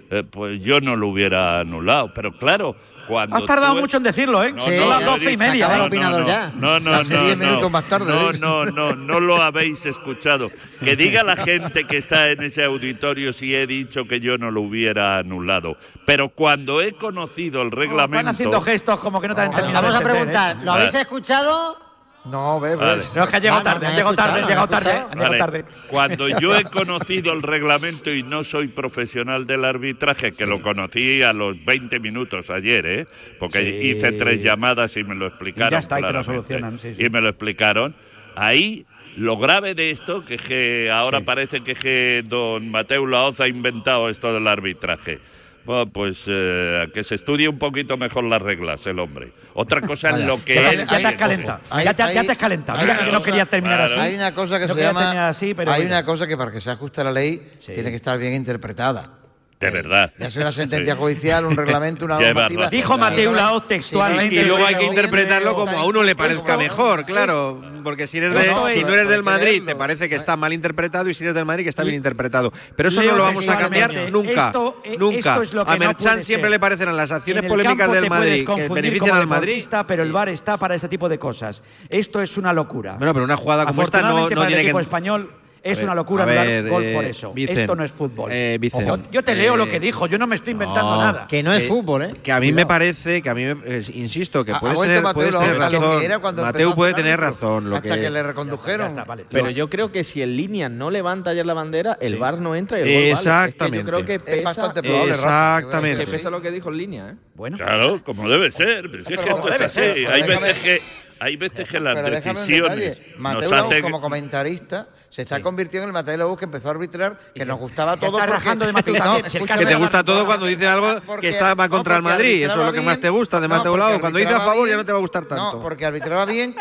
Speaker 28: eh, pues yo no lo hubiera anulado, pero claro, cuando
Speaker 18: Has tardado mucho en decirlo, ¿eh?
Speaker 28: No,
Speaker 18: son las doce y media. ¿eh?
Speaker 28: ya. No, no,
Speaker 19: Hace
Speaker 28: no. Diez
Speaker 19: minutos más tarde.
Speaker 28: No,
Speaker 19: ¿eh?
Speaker 28: no, no, no lo habéis escuchado. Que diga la gente que está en ese auditorio si he dicho que yo no lo hubiera anulado. Pero cuando he conocido el oh, reglamento.
Speaker 18: Están haciendo gestos como que no te han entendido.
Speaker 26: Vamos a preguntar,
Speaker 18: ¿eh?
Speaker 26: ¿lo habéis
Speaker 28: ah.
Speaker 26: escuchado?
Speaker 19: No, ve,
Speaker 28: vale.
Speaker 18: No, es que ha llegado tarde, han llegado tarde, han llegado tarde,
Speaker 28: vale.
Speaker 18: tarde.
Speaker 28: Cuando yo he conocido el reglamento y no soy profesional del arbitraje, que lo conocí a los 20 minutos ayer, ¿eh? porque hice tres llamadas y me lo explicaron.
Speaker 18: Y ya está, y te lo solucionan. Sí,
Speaker 28: y me lo explicaron. Ahí lo grave de esto, que, ahora parece que don Mateo Laoz ha inventado esto del arbitraje bueno, pues eh, que se estudie un poquito mejor las reglas el hombre. Otra cosa es lo que...
Speaker 18: Ya,
Speaker 28: él,
Speaker 18: ya te has calentado, ya, te, ya has calentado. Mira que no
Speaker 19: cosa,
Speaker 18: querías terminar así.
Speaker 19: Hay una cosa que
Speaker 18: no
Speaker 19: se llama...
Speaker 18: Así, pero
Speaker 19: hay una cosa que para que se ajuste a la ley tiene que estar bien interpretada.
Speaker 28: De eh, verdad.
Speaker 19: Ya sea una sentencia judicial, un reglamento, una normativa.
Speaker 18: Dijo Mateo Laoz textualmente.
Speaker 27: y luego hay que interpretarlo como a uno le
Speaker 19: pues
Speaker 27: parezca mejor, pues claro. Porque si, eres pues
Speaker 18: de,
Speaker 27: si no eres del Madrid, te parece que está mal interpretado y si eres del Madrid, que está bien interpretado. Pero eso no lo vamos a cambiar nunca. Nunca. a Merchan siempre le parecerán las acciones polémicas del Madrid que benefician al Madrid.
Speaker 18: Pero el VAR está para ese tipo de cosas. Esto es una locura.
Speaker 27: Bueno, pero una jugada como esta no, no tiene que.
Speaker 18: español es una locura
Speaker 27: hablar
Speaker 18: gol
Speaker 27: eh,
Speaker 18: por eso. Esto no es fútbol.
Speaker 27: Eh, Vicen,
Speaker 18: yo te
Speaker 27: eh, leo
Speaker 18: lo que dijo, yo no me estoy inventando nada.
Speaker 26: Que no es fútbol, ¿eh?
Speaker 27: Que a mí me parece, que a mí, me, insisto, que puedes
Speaker 19: a,
Speaker 27: tener,
Speaker 19: Mateo
Speaker 27: puedes tener razón.
Speaker 19: Mateu
Speaker 27: puede tener razón.
Speaker 19: Hasta
Speaker 27: que,
Speaker 19: le recondujeron.
Speaker 30: Pero yo creo que si el línea no levanta ayer la bandera, el
Speaker 18: sí.
Speaker 30: bar no entra y el gol Exactamente. Vale. Es que yo creo que pesa, es
Speaker 19: bastante probable.
Speaker 27: Exactamente.
Speaker 30: Que pesa lo que dijo en línea. ¿eh?
Speaker 18: Bueno.
Speaker 28: Claro, como debe ser. Pero si. Hay veces que hay veces que las
Speaker 19: Pero
Speaker 28: decisiones
Speaker 19: Mateo nos
Speaker 28: hacen...
Speaker 19: como comentarista se está convirtiendo en el Mateo Lobos que empezó a arbitrar, que nos gustaba todo
Speaker 18: está
Speaker 19: porque...
Speaker 18: de Mateo
Speaker 19: no,
Speaker 27: que te gusta todo cuando dice algo que está va contra el Madrid, eso es lo que más te gusta de Mateo
Speaker 19: no,
Speaker 27: Lobos. Cuando dice a favor ya no te va a gustar tanto.
Speaker 19: No, porque arbitraba bien,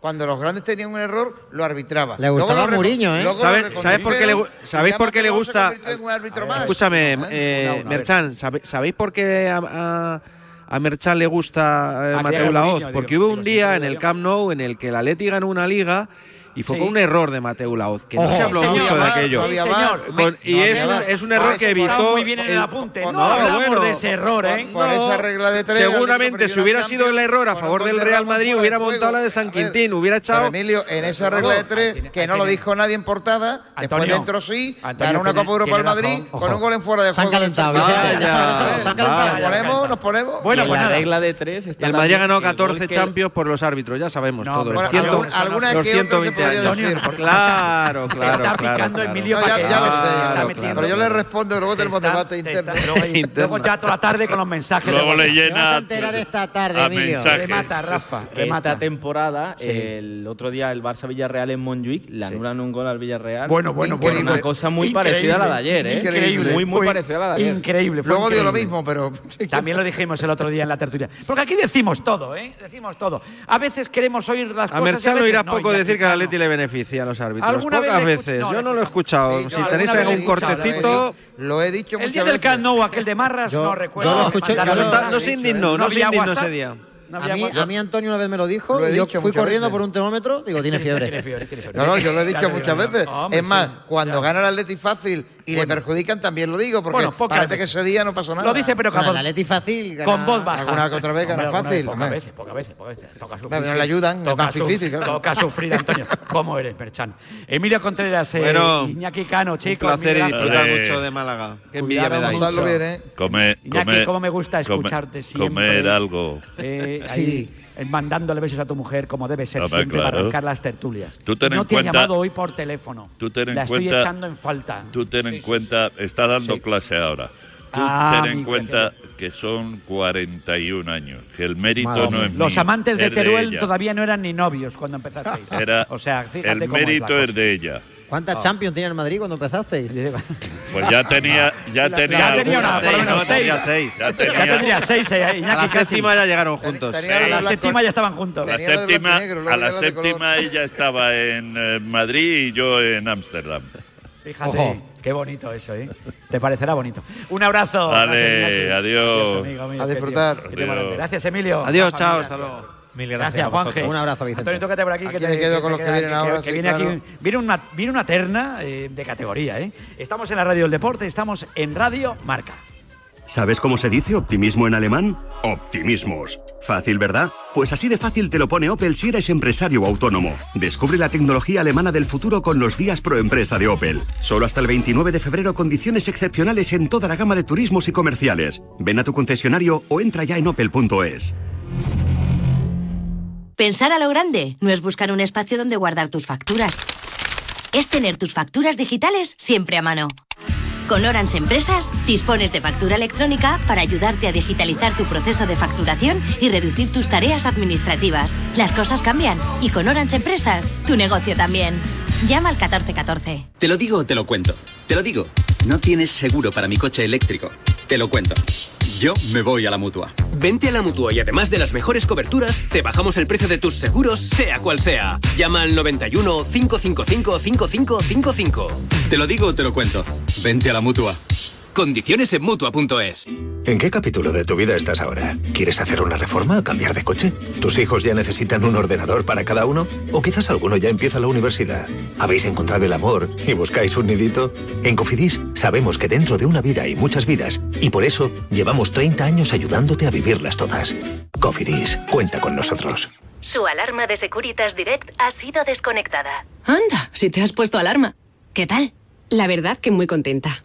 Speaker 19: cuando los grandes tenían un error, lo arbitraba.
Speaker 26: Le gustaba
Speaker 19: luego
Speaker 26: Mourinho, ¿eh?
Speaker 27: ¿sabes por qué le, ¿Sabéis por qué le gusta...? Escúchame, Merchan, ¿sabéis por qué a Merchan le gusta eh,
Speaker 18: Mateu
Speaker 27: Laoz, porque hubo un día en el Camp Nou en el que el Atleti ganó una liga y fue con un error de Mateo Laoz, que no se habló mucho de aquello. Y es, un, error que evitó.
Speaker 18: muy bien en el apunte. No,
Speaker 19: no
Speaker 18: hablamos
Speaker 27: bueno,
Speaker 18: de ese error, ¿eh?
Speaker 19: Por, esa regla de tres.
Speaker 27: Seguramente, si hubiera sido el error a favor del Real Madrid, hubiera montado la de San Quintín, hubiera echado.
Speaker 19: Emilio, en esa regla de tres, que no lo dijo nadie en portada, después dentro sí, ganó una Copa Europa al Madrid con un gol en fuera de juego. Se han calentado. Nos ponemos,
Speaker 18: Bueno, pues
Speaker 30: la regla de tres.
Speaker 27: El Madrid ha ganado 14 Champions por los árbitros, ya sabemos todo.
Speaker 19: Alguna que
Speaker 27: claro, claro.
Speaker 18: Está
Speaker 27: claro,
Speaker 18: picando
Speaker 27: claro,
Speaker 18: Emilio
Speaker 19: Pero yo le respondo, luego tenemos debate interno.
Speaker 18: Luego ya toda la tarde con los mensajes.
Speaker 28: Luego le
Speaker 18: llena.
Speaker 26: Te vas a enterar esta tarde, Emilio.
Speaker 18: Remata, Rafa. Remata.
Speaker 30: Temporada, el otro día el Barça Villarreal en Montjuic, le anulan un gol al Villarreal.
Speaker 18: Bueno, bueno, bueno.
Speaker 30: Una cosa muy parecida a la de ayer, ¿eh?
Speaker 18: Increíble.
Speaker 30: Muy, muy parecida a la de ayer.
Speaker 18: Increíble.
Speaker 19: Luego dio lo mismo, pero.
Speaker 18: También lo dijimos el otro día en la tertulia. Porque aquí decimos todo, ¿eh? Decimos todo. A veces queremos oír las cosas. A
Speaker 27: Merchano
Speaker 18: irá
Speaker 27: poco decir que
Speaker 18: el
Speaker 27: Penalti le beneficia a los árbitros.
Speaker 18: ¿Alguna
Speaker 27: Pocas
Speaker 18: vez
Speaker 27: veces.
Speaker 18: No,
Speaker 27: yo
Speaker 18: no
Speaker 27: lo he escuchado.
Speaker 19: Sí,
Speaker 27: si tenéis algún cortecito.
Speaker 19: Lo he dicho
Speaker 18: El día del Camp Nou, aquel de Marras,
Speaker 26: yo,
Speaker 18: no recuerdo.
Speaker 27: No se indignó, no se indignó ese día.
Speaker 18: No
Speaker 26: a, mí, a, mí, Antonio una vez me lo dijo
Speaker 19: lo
Speaker 26: y yo fui corriendo
Speaker 19: veces.
Speaker 26: por un termómetro digo tiene fiebre.
Speaker 18: tiene fiebre, tiene fiebre.
Speaker 19: No, no, yo lo he dicho muchas veces.
Speaker 18: Hombre,
Speaker 19: es más,
Speaker 18: sí,
Speaker 19: cuando
Speaker 18: ya.
Speaker 19: gana el Atleti fácil y bueno. le perjudican también, lo digo, porque
Speaker 18: bueno,
Speaker 19: parece que ese día no pasó nada.
Speaker 18: Lo dice, pero con,
Speaker 26: la Leti fácil.
Speaker 18: Con voz baja.
Speaker 19: Alguna que otra vez gana
Speaker 18: Hombre,
Speaker 19: fácil.
Speaker 18: Pocas veces, pocas veces, pocas veces. Toca sufrir.
Speaker 19: No, no le ayudan,
Speaker 18: toca
Speaker 19: es
Speaker 18: más
Speaker 19: difícil. Claro.
Speaker 18: Toca sufrir, Antonio. ¿Cómo eres, Perchan? Emilio Contreras, eh,
Speaker 27: bueno, eh,
Speaker 18: Iñaki Cano, chicos.
Speaker 27: Un placer y disfrutar mucho de Málaga. Qué envidia me dais.
Speaker 19: Bien, ¿eh?
Speaker 28: Come,
Speaker 18: Iñaki,
Speaker 28: come,
Speaker 18: cómo me gusta escucharte come, siempre.
Speaker 28: Comer algo.
Speaker 18: Eh, ahí. Sí mandándole besos a tu mujer como debe ser
Speaker 28: Hombre,
Speaker 18: siempre para arrancar las tertulias.
Speaker 28: Tú ten
Speaker 18: no
Speaker 28: en
Speaker 18: te
Speaker 28: cuenta-
Speaker 18: llamado hoy por teléfono.
Speaker 28: Tú ten en
Speaker 18: La estoy echando en falta.
Speaker 28: Tú ten en cuenta, está dando
Speaker 18: Sí.
Speaker 28: clase ahora. Tú
Speaker 18: Ah,
Speaker 28: ten en cuenta que son 41 años, que el mérito
Speaker 18: Madre
Speaker 28: no es
Speaker 18: Los
Speaker 28: mío,
Speaker 18: amantes de Teruel todavía no eran ni novios cuando empezasteis.
Speaker 28: Era-
Speaker 18: o sea, fíjate
Speaker 28: el
Speaker 18: cómo es la
Speaker 28: mérito es,
Speaker 18: cosa.
Speaker 28: de ella.
Speaker 26: ¿Cuántas
Speaker 18: Ah.
Speaker 26: Champions tenía el Madrid cuando empezaste?
Speaker 28: Pues ya tenía, ya
Speaker 26: La-
Speaker 28: tenía,
Speaker 18: ya tenía una, por lo
Speaker 27: Seis,
Speaker 18: seis.
Speaker 27: Tenía seis.
Speaker 28: Ya
Speaker 18: Ya
Speaker 28: tenía-
Speaker 18: seis, eh, Iñaki,
Speaker 27: A la
Speaker 18: casi.
Speaker 27: séptima ya llegaron juntos.
Speaker 18: A la séptima ya estaban juntos.
Speaker 28: La séptima,
Speaker 19: negro,
Speaker 28: a
Speaker 19: ya
Speaker 28: la séptima ella estaba en eh, Madrid y yo en Ámsterdam.
Speaker 18: Fíjate,
Speaker 26: Ojo.
Speaker 18: qué bonito eso, ¿eh? Te parecerá bonito. Un abrazo.
Speaker 28: Vale,
Speaker 18: Gracias,
Speaker 28: adiós.
Speaker 18: amigo
Speaker 19: A disfrutar.
Speaker 28: Adiós.
Speaker 18: Gracias, Emilio.
Speaker 27: Adiós, chao, hasta luego.
Speaker 30: Mil
Speaker 18: Gracias, Juanje.
Speaker 26: Un abrazo, Vicente.
Speaker 18: Antonio, tócate por aquí.
Speaker 19: Aquí
Speaker 18: te-
Speaker 19: me quedo con los que vienen ahora, sí,
Speaker 18: viene,
Speaker 19: claro.
Speaker 18: aquí, viene, una, viene una terna eh, de categoría, ¿eh? Estamos en la radio del deporte, estamos en Radio Marca.
Speaker 32: ¿Sabes cómo se dice optimismo en alemán? Optimismos. Fácil, ¿verdad? Pues así de fácil te lo pone Opel si eres empresario o autónomo. Descubre la tecnología alemana del futuro con los días pro empresa de Opel. Solo hasta el 29 de febrero condiciones excepcionales en toda la gama de turismos y comerciales. Ven a tu concesionario o entra ya en opel.es.
Speaker 31: Pensar a lo grande no es buscar un espacio donde guardar tus facturas. Es tener tus facturas digitales siempre a mano. Con Orange Empresas dispones de factura electrónica para ayudarte a digitalizar tu proceso de facturación y reducir tus tareas administrativas. Las cosas cambian y con Orange Empresas tu negocio también. Llama al 1414.
Speaker 33: Te lo digo o te lo cuento. Te lo digo. No tienes seguro para mi coche eléctrico. Te lo cuento. Yo me voy a la mutua.
Speaker 34: Vente a la mutua y además de las mejores coberturas, te bajamos el precio de tus seguros, sea cual sea. Llama al 91 555 5555.
Speaker 33: Te lo digo o te lo cuento. Vente a la mutua.
Speaker 34: Condiciones en mutua.es.
Speaker 16: ¿En qué capítulo de tu vida estás ahora? ¿Quieres hacer una reforma o cambiar de coche? ¿Tus hijos ya necesitan un ordenador para cada uno? ¿O quizás alguno ya empieza la universidad? ¿Habéis encontrado el amor y buscáis un nidito? En Cofidis sabemos que dentro de una vida hay muchas vidas y por eso llevamos 30 años ayudándote a vivirlas todas. Cofidis, cuenta con nosotros.
Speaker 35: Su alarma de Securitas Direct ha sido desconectada.
Speaker 36: Anda, si te has puesto alarma. ¿Qué tal? La verdad que muy contenta.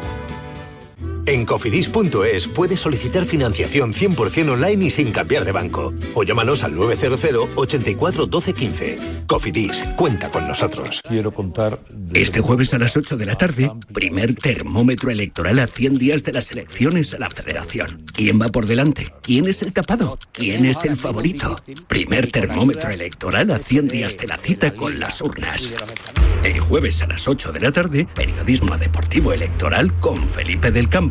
Speaker 16: En cofidis.es puedes solicitar financiación 100% online y sin cambiar de banco. O llámanos al 900 84 12 15. Cofidis, cuenta con nosotros.
Speaker 17: Quiero contar. Este jueves a las 8 de la tarde, primer termómetro electoral a 100 días de las elecciones a la Federación. ¿Quién va por delante? ¿Quién es el tapado? ¿Quién es el favorito? Primer termómetro electoral a 100 días de la cita con las urnas. El jueves a las 8 de la tarde, periodismo deportivo electoral con Felipe del Campo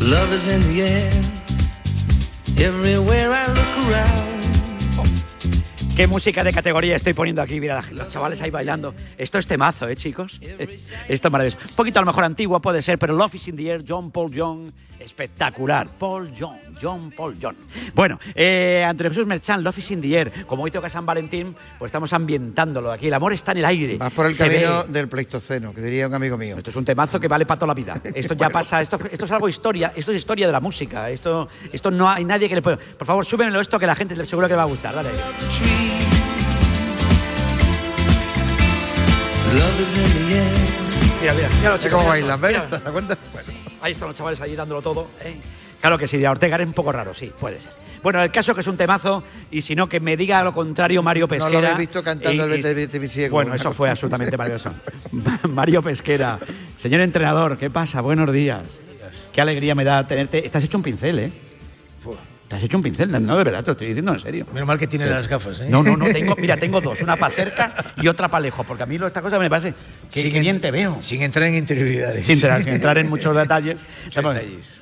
Speaker 11: Love is in the air, everywhere I look around.
Speaker 18: ¿Qué música de categoría estoy poniendo aquí? Mira, los chavales ahí bailando. Esto es temazo, ¿eh, chicos? Esto es maravilloso. Un poquito a lo mejor antiguo puede ser, pero Love is in the Air, John Paul John, espectacular. Paul John, John Paul John. Bueno, eh, Antonio Jesús Merchan, Love is in the Air. Como hoy toca San Valentín, pues estamos ambientándolo aquí. El amor está en el aire.
Speaker 19: Vas por el
Speaker 18: Se
Speaker 19: camino
Speaker 18: ve.
Speaker 19: del Pleistoceno, que diría un amigo mío.
Speaker 18: Esto es un temazo que vale para toda la vida. Esto ya pasa, esto, esto es algo historia, esto es historia de la música. Esto, esto no hay nadie que le pueda. Por favor, súbemelo esto que la gente seguro que le va a gustar. Dale.
Speaker 11: Love is in the air.
Speaker 18: Mira, mira, mira los
Speaker 19: Sé
Speaker 18: chicos.
Speaker 19: bailan, ¿ves? ¿Te das cuenta?
Speaker 18: Bueno, ahí están los chavales allí dándolo todo. ¿eh? Claro que sí, de Ortega es un poco raro, sí, puede ser. Bueno, el caso que es un temazo, y si no, que me diga lo contrario Mario
Speaker 19: No
Speaker 18: Pesquera.
Speaker 19: lo habéis visto cantando
Speaker 18: Y-
Speaker 19: el
Speaker 18: y-. Bueno, eso fue absolutamente maravilloso. Mario Pesquera, señor entrenador, ¿qué pasa? Buenos días. Qué alegría me da tenerte. Estás hecho un pincel, ¿eh? Te has hecho un pincel, no, de verdad, te lo estoy diciendo en serio.
Speaker 37: Menos mal que tiene
Speaker 18: Sí.
Speaker 37: las gafas, ¿eh?
Speaker 18: No, no, no, tengo, mira, tengo dos, una para cerca y otra para lejos, porque a mí esta cosa me parece que,
Speaker 37: Sin
Speaker 18: que bien te veo.
Speaker 37: Sin entrar en interioridades.
Speaker 18: Sin entrar, sin entrar en muchos detalles.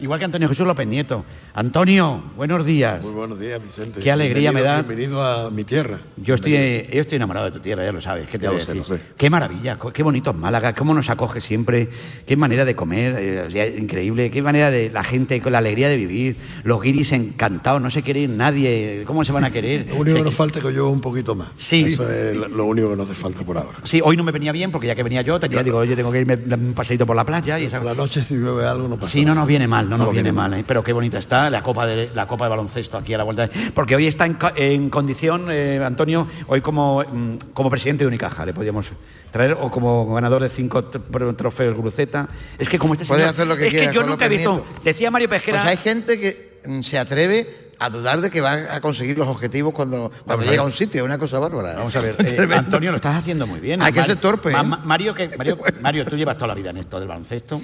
Speaker 18: Igual que Antonio Jesús López Nieto. Antonio, buenos días.
Speaker 38: Muy buenos días, Vicente.
Speaker 18: Qué alegría me da.
Speaker 38: Bienvenido a mi tierra.
Speaker 18: Yo estoy, yo estoy enamorado de tu tierra, ya lo sabes. ¿Qué te
Speaker 38: Ya
Speaker 18: voy
Speaker 38: lo
Speaker 18: a
Speaker 38: sé, lo sé.
Speaker 18: Qué maravilla, qué bonito es Málaga, cómo nos acoge siempre, qué manera de comer, eh, increíble, qué manera de la gente con la alegría de vivir, los guiris encantados, no se quiere ir nadie, ¿cómo se van a querer?
Speaker 38: Lo único
Speaker 18: Se-
Speaker 38: que nos falta es que yo un poquito más.
Speaker 18: Sí.
Speaker 38: Eso es lo único que nos hace falta por ahora.
Speaker 18: Sí, hoy no me venía bien porque ya que venía yo, tenía, digo, oye, tengo que irme un paseito por la playa y esa
Speaker 38: Por la noche si llueve algo no pasa
Speaker 18: Sí, no nos viene mal, no,
Speaker 38: No
Speaker 18: nos viene
Speaker 38: viene
Speaker 18: mal, ¿eh? pero qué bonita está la copa de la copa de baloncesto aquí a la vuelta. de- Porque hoy está en, co- en condición, eh, Antonio, hoy como, mm, como presidente de Unicaja, le podríamos traer, o como ganador de cinco tr- trofeos Gruceta. Es que como este
Speaker 19: Puede
Speaker 18: señor-
Speaker 19: hacer lo que
Speaker 18: es
Speaker 19: quiera
Speaker 18: que yo nunca he visto,
Speaker 19: Nieto.
Speaker 18: decía Mario Pesquera...
Speaker 19: Pues hay gente que se atreve a dudar de que va a conseguir los objetivos cuando, cuando llega a un sitio. Es una cosa bárbara.
Speaker 18: Vamos a ver, eh. Antonio, lo estás haciendo muy bien.
Speaker 19: Hay que ser torpe,
Speaker 18: Ma-
Speaker 19: ¿eh?
Speaker 18: Ma- Mario, que, Mario, Mario, tú llevas toda la vida en esto del baloncesto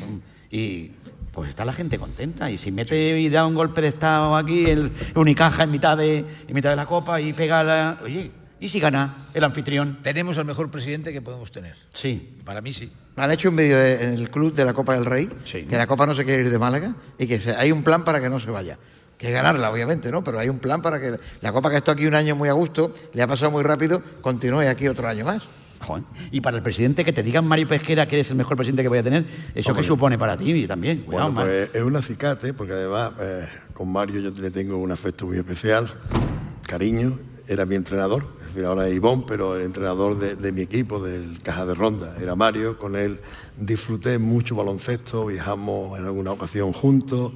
Speaker 18: y pues está la gente contenta. Y si mete y da un golpe de estado aquí, el Unicaja en mitad de, en mitad de la copa y pega la... Oye, ¿y si gana el anfitrión?
Speaker 39: Tenemos al mejor presidente que podemos tener.
Speaker 18: Sí.
Speaker 39: Para mí sí.
Speaker 19: Han hecho un vídeo de- en el club de la Copa del Rey, que la Copa no se quiere ir de Málaga y que se- hay un plan para que no se vaya. Que es ganarla, obviamente, ¿no? Pero hay un plan para que la Copa que ha estado aquí un año muy a gusto, le ha pasado muy rápido, continúe aquí otro año más.
Speaker 18: Joder. Y para el presidente que te digan Mario Pesquera que eres el mejor presidente que voy a tener, ¿eso
Speaker 38: Hombre.
Speaker 18: qué supone para ti también? Cuidado,
Speaker 38: Bueno, pues es un acicate, porque además eh, con Mario yo le tengo un afecto muy especial, cariño, era mi entrenador, ahora es Ivón, pero el entrenador de, mi equipo, del Caja de Ronda, era Mario, con él disfruté mucho baloncesto, viajamos en alguna ocasión juntos,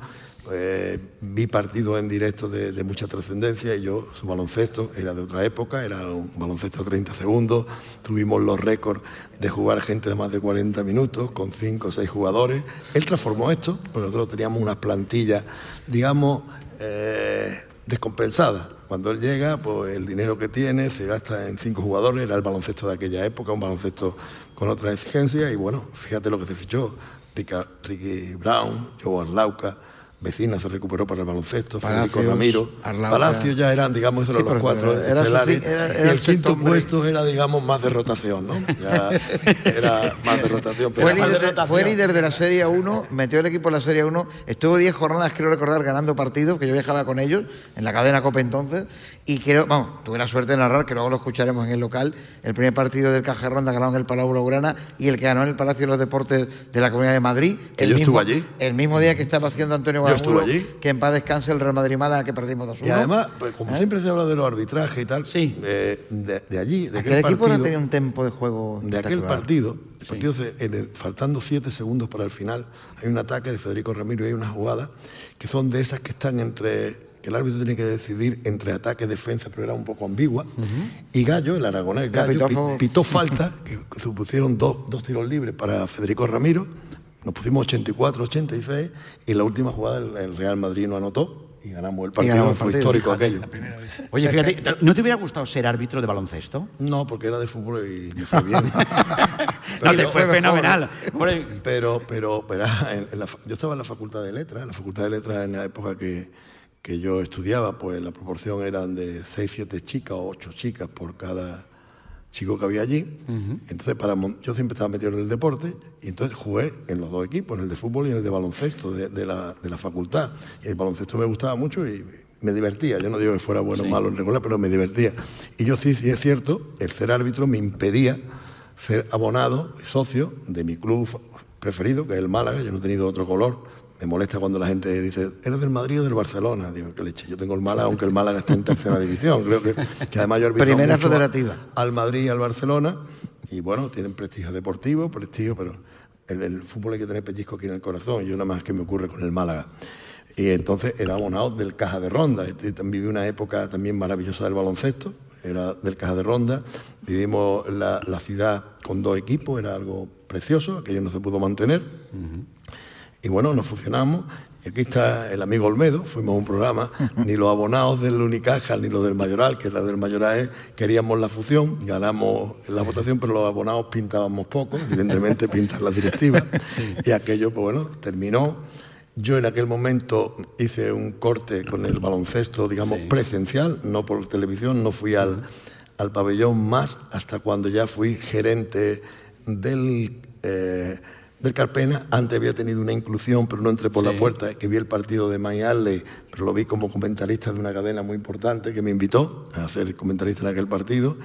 Speaker 38: eh, vi partidos en directo de, de mucha trascendencia y yo, su baloncesto era de otra época, era un baloncesto de 30 segundos, tuvimos los récords de jugar gente de más de 40 minutos con 5 o 6 jugadores. Él transformó esto, porque nosotros teníamos unas plantillas, digamos, eh, descompensadas. Cuando él llega, pues el dinero que tiene se gasta en cinco jugadores, era el baloncesto de aquella época, un baloncesto con otras exigencias, y bueno, fíjate lo que se fichó, Ricky Brown, Joe Arlauca, Vecina se recuperó para el baloncesto, Federico Ramiro. Palacio ya eran, digamos, esos eran
Speaker 19: Sí,
Speaker 38: los cuatro
Speaker 19: era su
Speaker 38: estelares,
Speaker 19: fi- era- era
Speaker 38: y
Speaker 19: el
Speaker 38: quinto
Speaker 19: hombre.
Speaker 38: puesto era, digamos, más de rotación, ¿no? Ya era más de rotación. pero
Speaker 19: Fue líder, de,
Speaker 38: rotación.
Speaker 19: fue líder de la Serie 1, metió el equipo en la Serie 1, estuvo 10 jornadas, creo recordar, ganando partidos, que yo viajaba con ellos, en la cadena Copa entonces, y creo, vamos, tuve la suerte de narrar, que luego lo escucharemos en el local, el primer partido del Caja Ronda ganado en el Palau Blaugrana y el que ganó en el Palacio de los Deportes de la Comunidad de Madrid. El
Speaker 38: yo
Speaker 19: mismo,
Speaker 38: allí.
Speaker 19: El mismo día que estaba haciendo Antonio
Speaker 38: Yo estuve allí.
Speaker 19: que en paz descanse el Real Madrid Málaga que perdimos 2-1.
Speaker 38: Y además, pues, como
Speaker 19: ¿Eh?
Speaker 38: siempre se habla de los arbitrajes y tal, eh, de, de allí, de
Speaker 19: Aquel
Speaker 38: aquel,
Speaker 19: equipo no tenía un tempo de juego
Speaker 38: de aquel partido, el partido en el- faltando siete segundos para el final, hay un ataque de Federico Ramiro y hay una jugada que son de esas que están entre que el árbitro tiene que decidir entre ataque y defensa, pero era un poco ambigua. Y Gallo, el aragonés Gallo,
Speaker 19: pitó
Speaker 38: falta, que que se pusieron dos, dos tiros libres para Federico Ramiro, nos pusimos 84-86 y en la última jugada el, Real Madrid no anotó y ganamos el partido,
Speaker 18: ganamos el
Speaker 38: fue histórico aquello.
Speaker 18: Oye, fíjate, ¿no te hubiera gustado ser árbitro de baloncesto?
Speaker 38: No, porque era de fútbol y me fue bien.
Speaker 18: No, te fue fenomenal.
Speaker 38: Pero, pero, verá, en- en la fa- yo estaba en la Facultad de Letras, en la Facultad de Letras en la época que, que yo estudiaba, pues la proporción eran de 6, 7 chicas o 8 chicas por cada chico que había allí. Entonces, para, yo siempre estaba metido en el deporte y entonces jugué en los dos equipos, en el de fútbol y en el de baloncesto de, de la, de la facultad. Y el baloncesto me gustaba mucho y me divertía. Yo no digo que fuera bueno o malo en regular, pero me divertía. Y yo sí, sí es cierto, el ser árbitro me impedía ser abonado y socio de mi club preferido, que es el Málaga. Yo no he tenido otro color. Me molesta cuando la gente dice, ¿eres del Madrid o del Barcelona? Digo, qué leche. Yo tengo el Málaga, aunque el Málaga está en tercera división. Creo que, que además yo
Speaker 19: Primera federativa.
Speaker 38: al Madrid y al Barcelona. Y bueno, tienen prestigio deportivo, prestigio, pero el, el fútbol hay que tener pellizco aquí en el corazón. Y una más que me ocurre con el Málaga. Y entonces era abonado del Caja de Ronda. Este, viví una época también maravillosa del baloncesto. Era del Caja de Ronda. Vivimos la, la ciudad con dos equipos, era algo precioso, aquello no se pudo mantener. Y bueno, nos fusionamos. Y aquí está el amigo Olmedo, fuimos a un programa, ni los abonados del Unicaja ni los del Mayoral, que la del Mayoral queríamos la fusión, ganamos la votación, pero los abonados pintábamos poco, evidentemente pintan las directivas. Y aquello, pues bueno, terminó. Yo en aquel momento hice un corte con el baloncesto, digamos, presencial, no por televisión, no fui al, al pabellón más hasta cuando ya fui gerente del, eh, del Carpena. Antes había tenido una inclusión, pero no entré por
Speaker 18: Sí.
Speaker 38: la puerta, que vi el partido de Mayale, pero lo vi como comentarista de una cadena muy importante que me invitó a ser comentarista en aquel partido.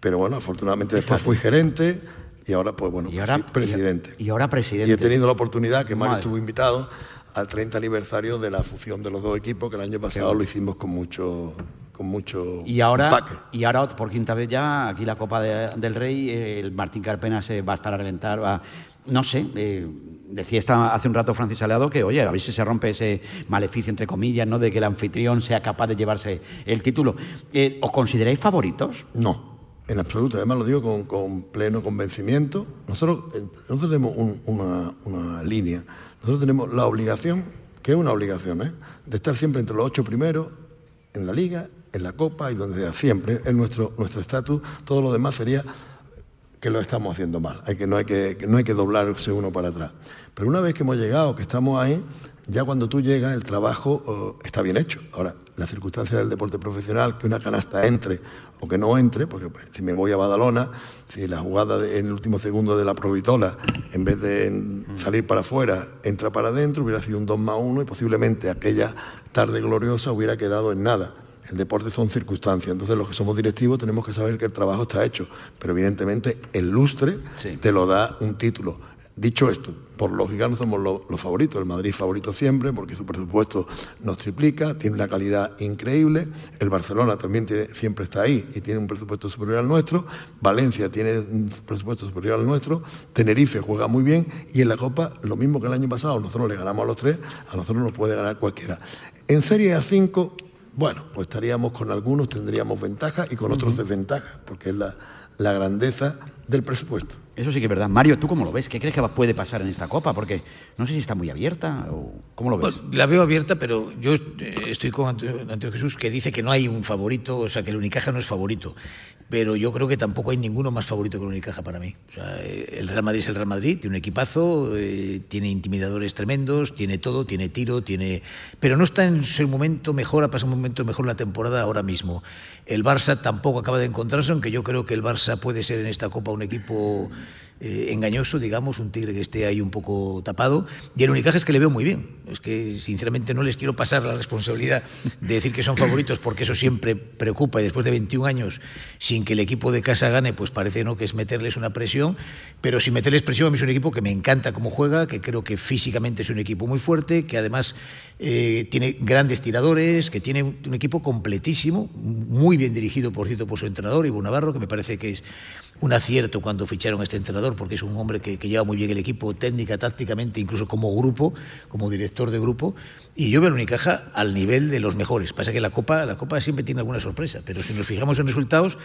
Speaker 38: Pero bueno, afortunadamente después fui gerente y ahora, pues bueno,
Speaker 18: Y ahora-
Speaker 38: presidente.
Speaker 18: Y ahora presidente.
Speaker 38: Y he tenido la oportunidad, que Mario
Speaker 18: Madre.
Speaker 38: estuvo invitado, al 30 aniversario de la fusión de los dos equipos, que el año pasado lo hicimos con mucho, con mucho
Speaker 18: Y ahora,
Speaker 38: empaque.
Speaker 18: y ahora, por quinta vez ya, aquí la Copa de- del Rey, el Martín Carpena se va a estar a reventar. Va, no sé, eh, decía esta, hace un rato Francis Aleado que, oye, a ver si se rompe ese maleficio, entre comillas, ¿no? de que el anfitrión sea capaz de llevarse el título. Eh, ¿Os consideráis favoritos?
Speaker 38: No, en absoluto. Además lo digo con, pleno convencimiento. Nosotros, eh, tenemos un- una, línea. Nosotros tenemos la obligación, que es una obligación, ¿eh? de estar siempre entre los ocho primeros en la liga, en la copa y donde sea, siempre es nuestro estatus. Todo lo demás sería que lo estamos haciendo mal. Hay que, no, hay que no hay que doblarse uno para atrás. Pero una vez que hemos llegado, que estamos ahí, ya cuando tú llegas el trabajo oh, está bien hecho. Ahora, la circunstancia del deporte profesional, que una canasta entre o que no entre, porque pues, si me voy a Badalona, si la jugada de- en el último segundo de la provitola, en vez de en- salir para afuera, entra para adentro, hubiera sido un 2 más 1 y posiblemente aquella tarde gloriosa hubiera quedado en nada. El deporte son circunstancias, entonces los que somos directivos tenemos que saber que el trabajo está hecho, pero evidentemente el lustre te lo da un título. Dicho esto, por lógica no somos lo- los favoritos, el Madrid favorito siempre, porque su presupuesto nos triplica, tiene una calidad increíble, el Barcelona también tiene- siempre está ahí y tiene un presupuesto superior al nuestro, Valencia tiene un presupuesto superior al nuestro, Tenerife juega muy bien y en la Copa lo mismo que el año pasado, nosotros le ganamos a los tres, a nosotros nos puede ganar cualquiera. En Serie A5, bueno, pues estaríamos con algunos, tendríamos ventaja y con otros desventaja, porque es la, la grandeza del presupuesto.
Speaker 18: Eso sí que es verdad. Mario, ¿tú cómo lo ves? ¿Qué crees que puede pasar en esta Copa? Porque no sé si está muy abierta o cómo lo ves.
Speaker 39: Bueno, la veo abierta, pero yo estoy con Antonio Jesús que dice que no hay un favorito, o sea, que el Unicaja no es favorito. Pero yo creo que tampoco hay ninguno más favorito que el Unicaja para mí. O sea, eh, el Real Madrid es el Real Madrid, tiene un equipazo, eh, tiene intimidadores tremendos, tiene todo, tiene tiro, tiene. Pero no está en su momento mejor, ha pasado un momento mejor la temporada ahora mismo. El Barça tampoco acaba de encontrarse, aunque yo creo que el Barça puede ser en esta Copa un equipo eh, engañoso, digamos, un tigre que esté ahí un poco tapado. Y el Unicaja es que le veo muy bien. Es que, sinceramente, no les quiero pasar la responsabilidad de decir que son favoritos, porque eso siempre preocupa. Y después de 21 años, sin que el equipo de casa gane, pues parece ¿no? que es meterles una presión. Pero sin meterles presión, a mí es un equipo que me encanta cómo juega, que creo que físicamente es un equipo muy fuerte, que además eh, tiene grandes tiradores, que tiene un, un equipo completísimo, muy bien dirigido, por cierto, por su entrenador, Ivo Navarro, que me parece que es un acierto cuando ficharon a este entrenador, porque es un hombre que, que lleva muy bien el equipo técnica, tácticamente, incluso como grupo, como director de grupo. Y yo veo al Unicaja al nivel de los mejores. Pasa que la Copa, la Copa siempre tiene alguna sorpresa, pero si nos fijamos en resultados,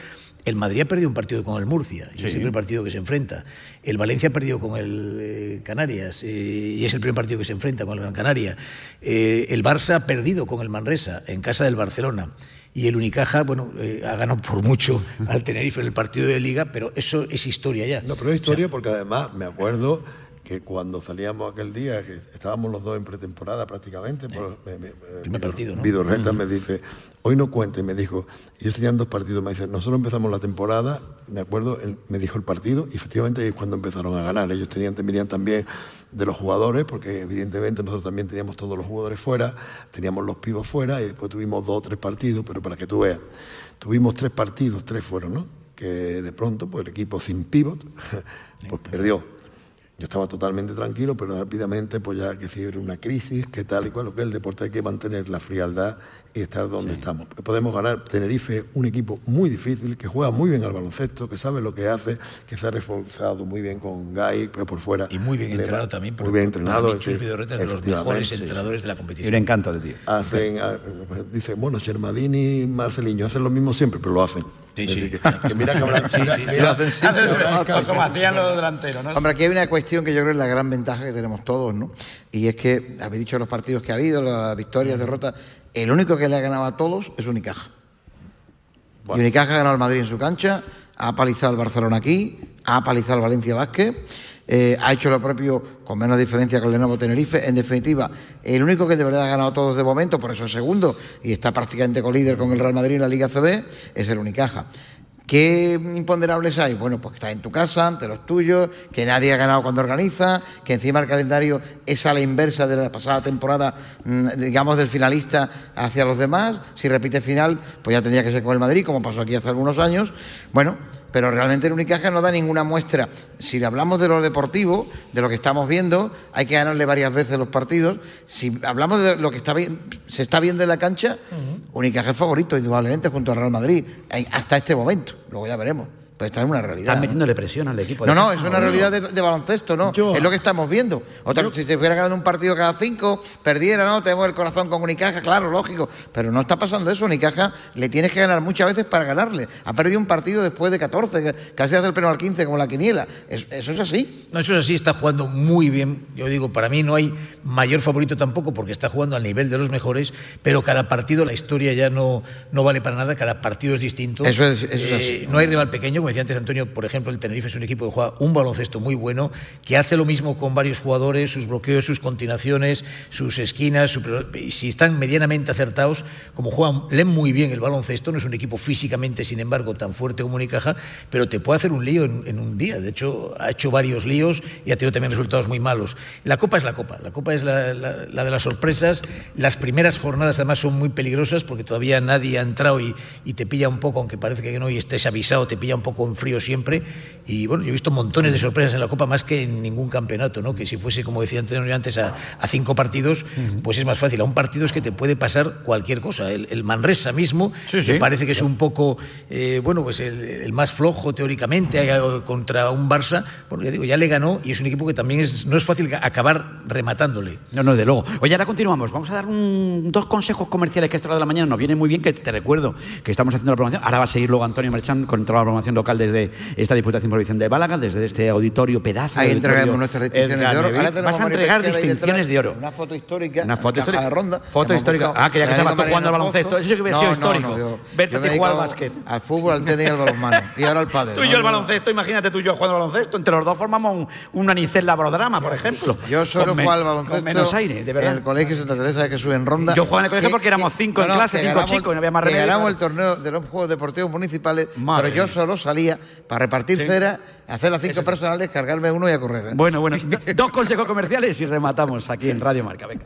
Speaker 39: el Madrid ha perdido un partido con el Murcia, y
Speaker 18: Sí.
Speaker 39: es el primer partido que se enfrenta. El Valencia ha perdido con el eh, Canarias, eh, y es el primer partido que se enfrenta con el Gran Canaria. Eh, el Barça ha perdido con el Manresa, en casa del Barcelona. Y el Unicaja, bueno, eh, ha ganado por mucho al Tenerife en el partido de Liga, pero eso es historia ya.
Speaker 38: No, pero es historia porque además me acuerdo que cuando salíamos aquel día, que estábamos los dos en pretemporada prácticamente, por, me- me-
Speaker 39: Primer partido, ¿no?
Speaker 38: Vidorreta me dice, hoy no cuente, me dijo, ellos tenían dos partidos, me dice, nosotros empezamos la temporada, me acuerdo, él me dijo el partido, y efectivamente es cuando empezaron a ganar. Ellos tenían, venían también de los jugadores, porque evidentemente nosotros también teníamos todos los jugadores fuera, teníamos los pibos fuera, y después tuvimos dos o tres partidos, pero para que tú veas, tuvimos tres partidos, tres fueron, ¿no? Que de pronto, pues el equipo sin pivot, pues perdió. Yo estaba totalmente tranquilo, pero rápidamente, pues ya que si era una crisis, que tal y cual, lo que el deporte hay que mantener la frialdad y estar donde estamos. Podemos ganar Tenerife, un equipo muy difícil, que juega muy bien al baloncesto, que sabe lo que hace, que se ha reforzado muy bien con Gai, que por fuera.
Speaker 39: Y muy bien entrenado también.
Speaker 38: Muy bien entrenado.
Speaker 39: Para mí, Chus
Speaker 38: sí,
Speaker 39: Vidorreta es de los mejores entrenadores de la competición.
Speaker 18: encanto de tío.
Speaker 38: Hacen, ah, pues, dice, bueno, Germadini y Marceliño hacen lo mismo siempre, pero lo hacen.
Speaker 39: Sí, sí.
Speaker 38: decir, que, que mira que habrá-
Speaker 39: Sí, sí,
Speaker 38: mira-
Speaker 39: lo hacen siempre.
Speaker 18: Como hacían los delanteros, ¿no?
Speaker 19: Hombre, aquí hay una cuestión que yo creo que es la gran ventaja que tenemos todos, ¿no? Y es que, habéis dicho los partidos que ha habido, las victorias, derrotas, el único que le ha ganado a todos es Unicaja. Y Unicaja ha ganado al Madrid en su cancha, ha apalizado al Barcelona aquí, ha apalizado al Valencia Vázquez, eh, ha hecho lo propio con menos diferencia con el Lenovo Tenerife. En definitiva, el único que de verdad ha ganado a todos de momento, por eso es segundo, y está prácticamente colíder con el Real Madrid en la Liga CB, es el Unicaja. ¿Qué imponderables hay? Bueno, pues que estás en tu casa, ante los tuyos, que nadie ha ganado cuando organiza, que encima el calendario es a la inversa de la pasada temporada, mm, digamos, del finalista hacia los demás. Si repite final, pues ya tendría que ser con el Madrid, como pasó aquí hace algunos años. Bueno, pero realmente el Unicaja no da ninguna muestra. Si hablamos de lo deportivo, de lo que estamos viendo, hay que ganarle varias veces los partidos. Si hablamos de lo que está se está viendo en la cancha, Unicaja es favorito, indudablemente, junto al Real Madrid, hasta este momento. Luego ya veremos. Pues está en una realidad.
Speaker 18: Están
Speaker 19: ¿no?
Speaker 18: metiéndole presión al equipo.
Speaker 19: No, no,
Speaker 18: casa,
Speaker 19: es una
Speaker 18: ¿o
Speaker 19: realidad de, de baloncesto, ¿no? es lo que estamos viendo. Otra, si se fuera ganando un partido cada cinco, perdiera, ¿no? Tenemos el corazón con Unicaja, claro, lógico. Pero no está pasando eso. Unicaja le tienes que ganar muchas veces para ganarle. Ha perdido un partido después de 14, que casi hace el pleno al 15 como la quiniela. Es- eso es así.
Speaker 39: No, eso es así, está jugando muy bien. Yo digo, para mí no hay mayor favorito tampoco porque está jugando al nivel de los mejores, pero cada partido, la historia ya no, no vale para nada, cada partido es distinto.
Speaker 19: Eso es- eso es
Speaker 39: Eh,
Speaker 19: así.
Speaker 39: No hay rival pequeño, como decía antes Antonio, por ejemplo, el Tenerife es un equipo que juega un baloncesto muy bueno, que hace lo mismo con varios jugadores, sus bloqueos, sus continuaciones, sus esquinas, si están medianamente acertados, como juegan, leen muy bien el baloncesto, no es un equipo físicamente, sin embargo, tan fuerte como Unicaja, pero te puede hacer un lío en, un día. De hecho, ha hecho varios líos y ha tenido también resultados muy malos. La Copa es la Copa, la Copa es la, de las sorpresas. Las primeras jornadas además son muy peligrosas porque todavía nadie ha entrado y te pilla un poco, aunque parece que no y estés avisado, te pilla un poco en frío siempre. Y bueno, yo he visto montones de sorpresas en la Copa más que en ningún campeonato, ¿no? Que si fuese, como decía Antonio antes, a, a cinco partidos, pues es más fácil. A un partido es que te puede pasar cualquier cosa. El, el Manresa mismo, que
Speaker 18: sí.
Speaker 39: parece que es un poco, eh, bueno, pues el, el más flojo teóricamente contra un Barça, bueno, ya digo, ya le ganó y es un equipo que también es, no es fácil acabar rematándole.
Speaker 18: No, no, de luego. Oye, ahora continuamos. Vamos a dar un- dos consejos comerciales que a esta hora de la mañana nos viene muy bien, que te recuerdo que estamos haciendo la programación. Ahora va a seguir luego Antonio Merchan con toda la programación local desde esta Diputación Provincial de Málaga, desde este auditorio pedazo.
Speaker 19: Ahí entregaremos nuestras distinciones de oro. Ahora
Speaker 18: Vas a entregar distinciones de oro.
Speaker 19: Una foto histórica.
Speaker 18: Una foto histórica.
Speaker 19: de ronda.
Speaker 18: Foto
Speaker 19: que
Speaker 18: histórica. Ah, que ya que estabas tú jugando al baloncesto. Eso sí que hubiera sido histórico. Verte a jugar al básquet.
Speaker 19: Al fútbol, al tenis y al balonmano. Y ahora al pádel.
Speaker 18: Tú y yo el baloncesto, imagínate tú y yo jugando al baloncesto. Entre los dos formamos un, anicel labodrama, por ejemplo.
Speaker 19: Yo solo jugaba al baloncesto
Speaker 18: menos aire, de verdad.
Speaker 19: en el colegio Santa Teresa de Jesús en Ronda.
Speaker 18: Yo jugaba en el colegio
Speaker 19: Que-
Speaker 18: porque éramos
Speaker 19: que-
Speaker 18: cinco en clase,
Speaker 19: que
Speaker 18: cinco chicos, y no había más
Speaker 19: que
Speaker 18: remedio.
Speaker 19: ganamos el torneo de los Juegos Deportivos Municipales, pero yo solo salía para repartir
Speaker 18: Sí.
Speaker 19: cera, hacer las cinco personales, cargarme uno y a correr. ¿eh?
Speaker 18: Bueno, bueno, dos consejos comerciales y rematamos aquí en Radio Marca. Venga.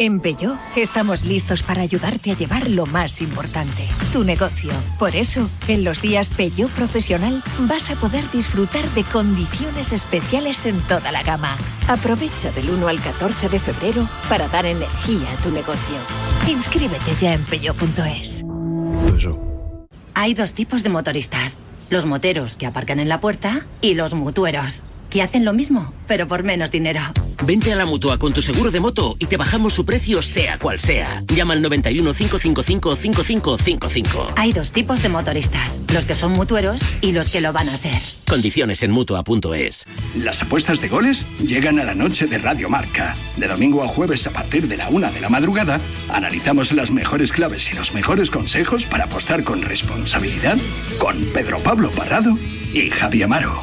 Speaker 40: En Peugeot estamos listos para ayudarte a llevar lo más importante, tu negocio. Por eso, en los días Peugeot Profesional vas a poder disfrutar de condiciones especiales en toda la gama. Aprovecha del 1 al 14 de febrero para dar energía a tu negocio. Inscríbete ya en peugeot.es.
Speaker 31: Hay dos tipos de motoristas. Los moteros que aparcan en la puerta y los mutueros, que hacen lo mismo, pero por menos dinero.
Speaker 34: Vente a la mutua con tu seguro de moto y te bajamos su precio, sea cual sea. Llama al 91 555 5555.
Speaker 31: Hay dos tipos de motoristas, los que son mutueros y los que lo van a ser.
Speaker 34: Condiciones en mutua.es.
Speaker 17: Las apuestas de goles llegan a la noche de Radio Marca. De domingo a jueves a partir de la una de la madrugada, analizamos las mejores claves y los mejores consejos para apostar con responsabilidad con Pedro Pablo Parrado y Javi Amaro.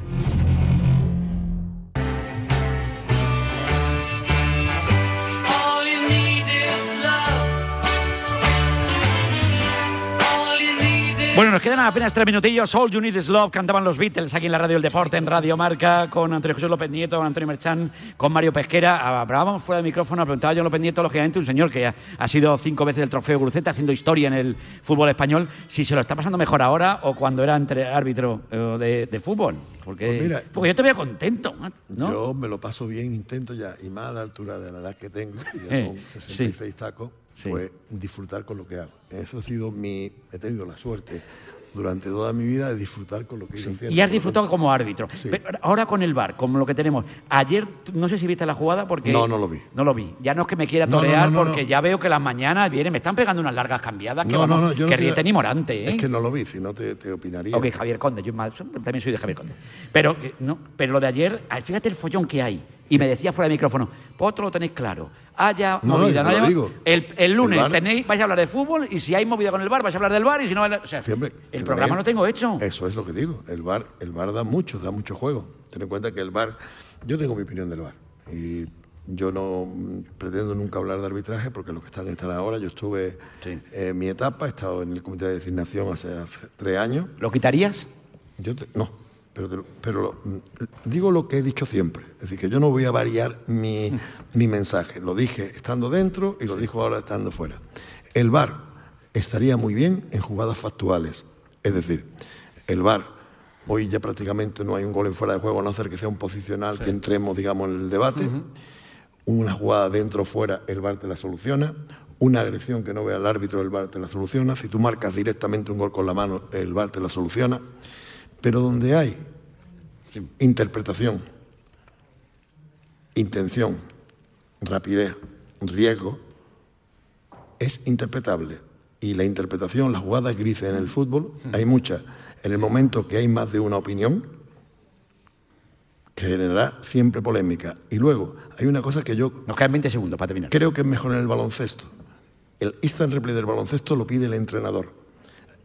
Speaker 18: Bueno, nos quedan apenas tres minutillos. All You Need Is Love cantaban los Beatles aquí en la radio del deporte, en Radio Marca, con Antonio José López Nieto, con Antonio Merchán, con Mario Pesquera. Hablábamos fuera de micrófono, preguntaba yo López Nieto, lógicamente, un señor que ha, ha sido cinco veces el trofeo Guruceta, haciendo historia en el fútbol español, si se lo está pasando mejor ahora o cuando era entre árbitro eh, de, de fútbol. Porque,
Speaker 38: Pues mira,
Speaker 18: porque yo te veo contento, ¿no?
Speaker 38: Yo me lo paso bien, intento ya, y más a la altura de la edad que tengo, que ya
Speaker 18: Eh,
Speaker 38: son 66 tacos,
Speaker 18: Sí.
Speaker 38: pues disfrutar con lo que hago. Eso ha sido mi. He tenido la suerte durante toda mi vida de disfrutar con lo que haciendo.
Speaker 18: Y has disfrutado como árbitro. Pero ahora con el bar, como lo que tenemos. Ayer, no sé si viste la jugada porque.
Speaker 38: No, no lo vi.
Speaker 18: No lo vi. Ya no es que me quiera
Speaker 38: no,
Speaker 18: torear
Speaker 38: no, no,
Speaker 18: porque ya veo que las mañanas vienen, me están pegando unas largas cambiadas que
Speaker 38: No,
Speaker 18: vamos,
Speaker 38: no, no, yo no
Speaker 18: que
Speaker 38: te-
Speaker 18: riete ni morante, ¿eh?
Speaker 38: Es que no lo vi, si no te, te opinaría.
Speaker 18: Ok, Javier Conde, yo también soy de Javier Conde. Pero, eh, no, pero lo de ayer, ah, fíjate el follón que hay. Y me decía fuera de micrófono, vosotros lo tenéis claro. Haya
Speaker 38: No,
Speaker 18: movida, no haya-
Speaker 38: digo.
Speaker 18: El, el lunes
Speaker 38: El bar-
Speaker 18: tenéis, vais a hablar de fútbol y si hay movida con el bar, vais a hablar del bar y si no, o sea,
Speaker 38: Siempre.
Speaker 18: el programa
Speaker 38: también-
Speaker 18: lo tengo hecho.
Speaker 38: Eso es lo que digo. El bar, el bar da mucho, da mucho juego. Ten en cuenta que el bar. Yo tengo mi opinión del bar. Y yo no pretendo nunca hablar de arbitraje porque los que están están ahora. Yo estuve en mi etapa, he estado en el comité de designación hace, hace tres años.
Speaker 18: ¿Lo quitarías?
Speaker 38: Yo te- no. Pero, pero digo lo que he dicho siempre. Es decir, que yo no voy a variar mi, mi mensaje. Lo dije estando dentro y lo dijo ahora estando fuera. El VAR estaría muy bien en jugadas factuales. Es decir, el VAR, hoy ya prácticamente no hay un gol en fuera de juego, no ser que sea un posicional que entremos, digamos, en el debate. Una jugada dentro o fuera, el VAR te la soluciona. Una agresión que no vea el árbitro, el VAR te la soluciona. Si tú marcas directamente un gol con la mano, el VAR te la soluciona. Pero donde hay interpretación, intención, rapidez, riesgo, es interpretable. Y la interpretación, las jugadas grises en el fútbol, hay muchas. En el momento que hay más de una opinión, que generará siempre polémica. Y luego, hay una cosa que yo...
Speaker 18: Nos quedan 20 segundos para terminar.
Speaker 38: Creo que es mejor en el baloncesto. El instant replay del baloncesto lo pide el entrenador.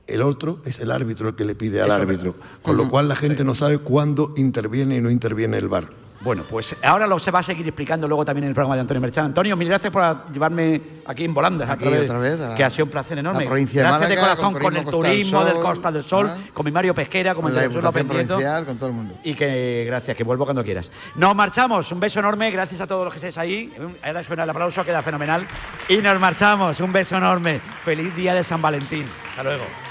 Speaker 38: El otro es el árbitro el que le pide al
Speaker 18: Eso
Speaker 38: árbitro.
Speaker 18: verdad.
Speaker 38: Con lo cual la gente no sabe cuándo interviene y no interviene el VAR.
Speaker 18: Bueno, pues ahora lo se va a seguir explicando luego también en el programa de Antonio Merchan. Antonio, mil gracias por llevarme aquí en volandas
Speaker 19: Aquí
Speaker 18: otra vez,
Speaker 19: otra vez, a la-
Speaker 18: que ha sido un placer enorme.
Speaker 19: la provincia de
Speaker 18: gracias de
Speaker 19: Málaga,
Speaker 18: corazón
Speaker 19: con
Speaker 18: con, el
Speaker 19: Turismo Costa del
Speaker 18: turismo del
Speaker 19: Sol,
Speaker 18: Costa del Sol,
Speaker 19: ah.
Speaker 18: con mi Mario Pesquera,
Speaker 19: Con
Speaker 18: el
Speaker 19: la
Speaker 18: Jesús López
Speaker 19: con todo el mundo.
Speaker 18: Y que gracias, que vuelvo cuando quieras. Nos marchamos, un beso enorme, gracias a todos los que estáis ahí. Ahora suena el aplauso, queda fenomenal. Y nos marchamos, un beso enorme. Feliz día de San Valentín. Hasta luego.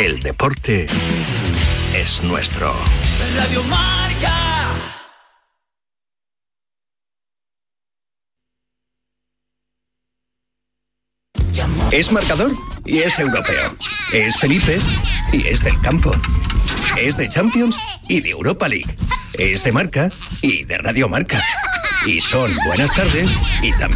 Speaker 17: El deporte es nuestro.
Speaker 11: Radio Marca.
Speaker 17: Es marcador y es europeo. Es Felipe y es del campo. Es de Champions y de Europa League. Es de marca y de Radio Marca. Y son buenas tardes y también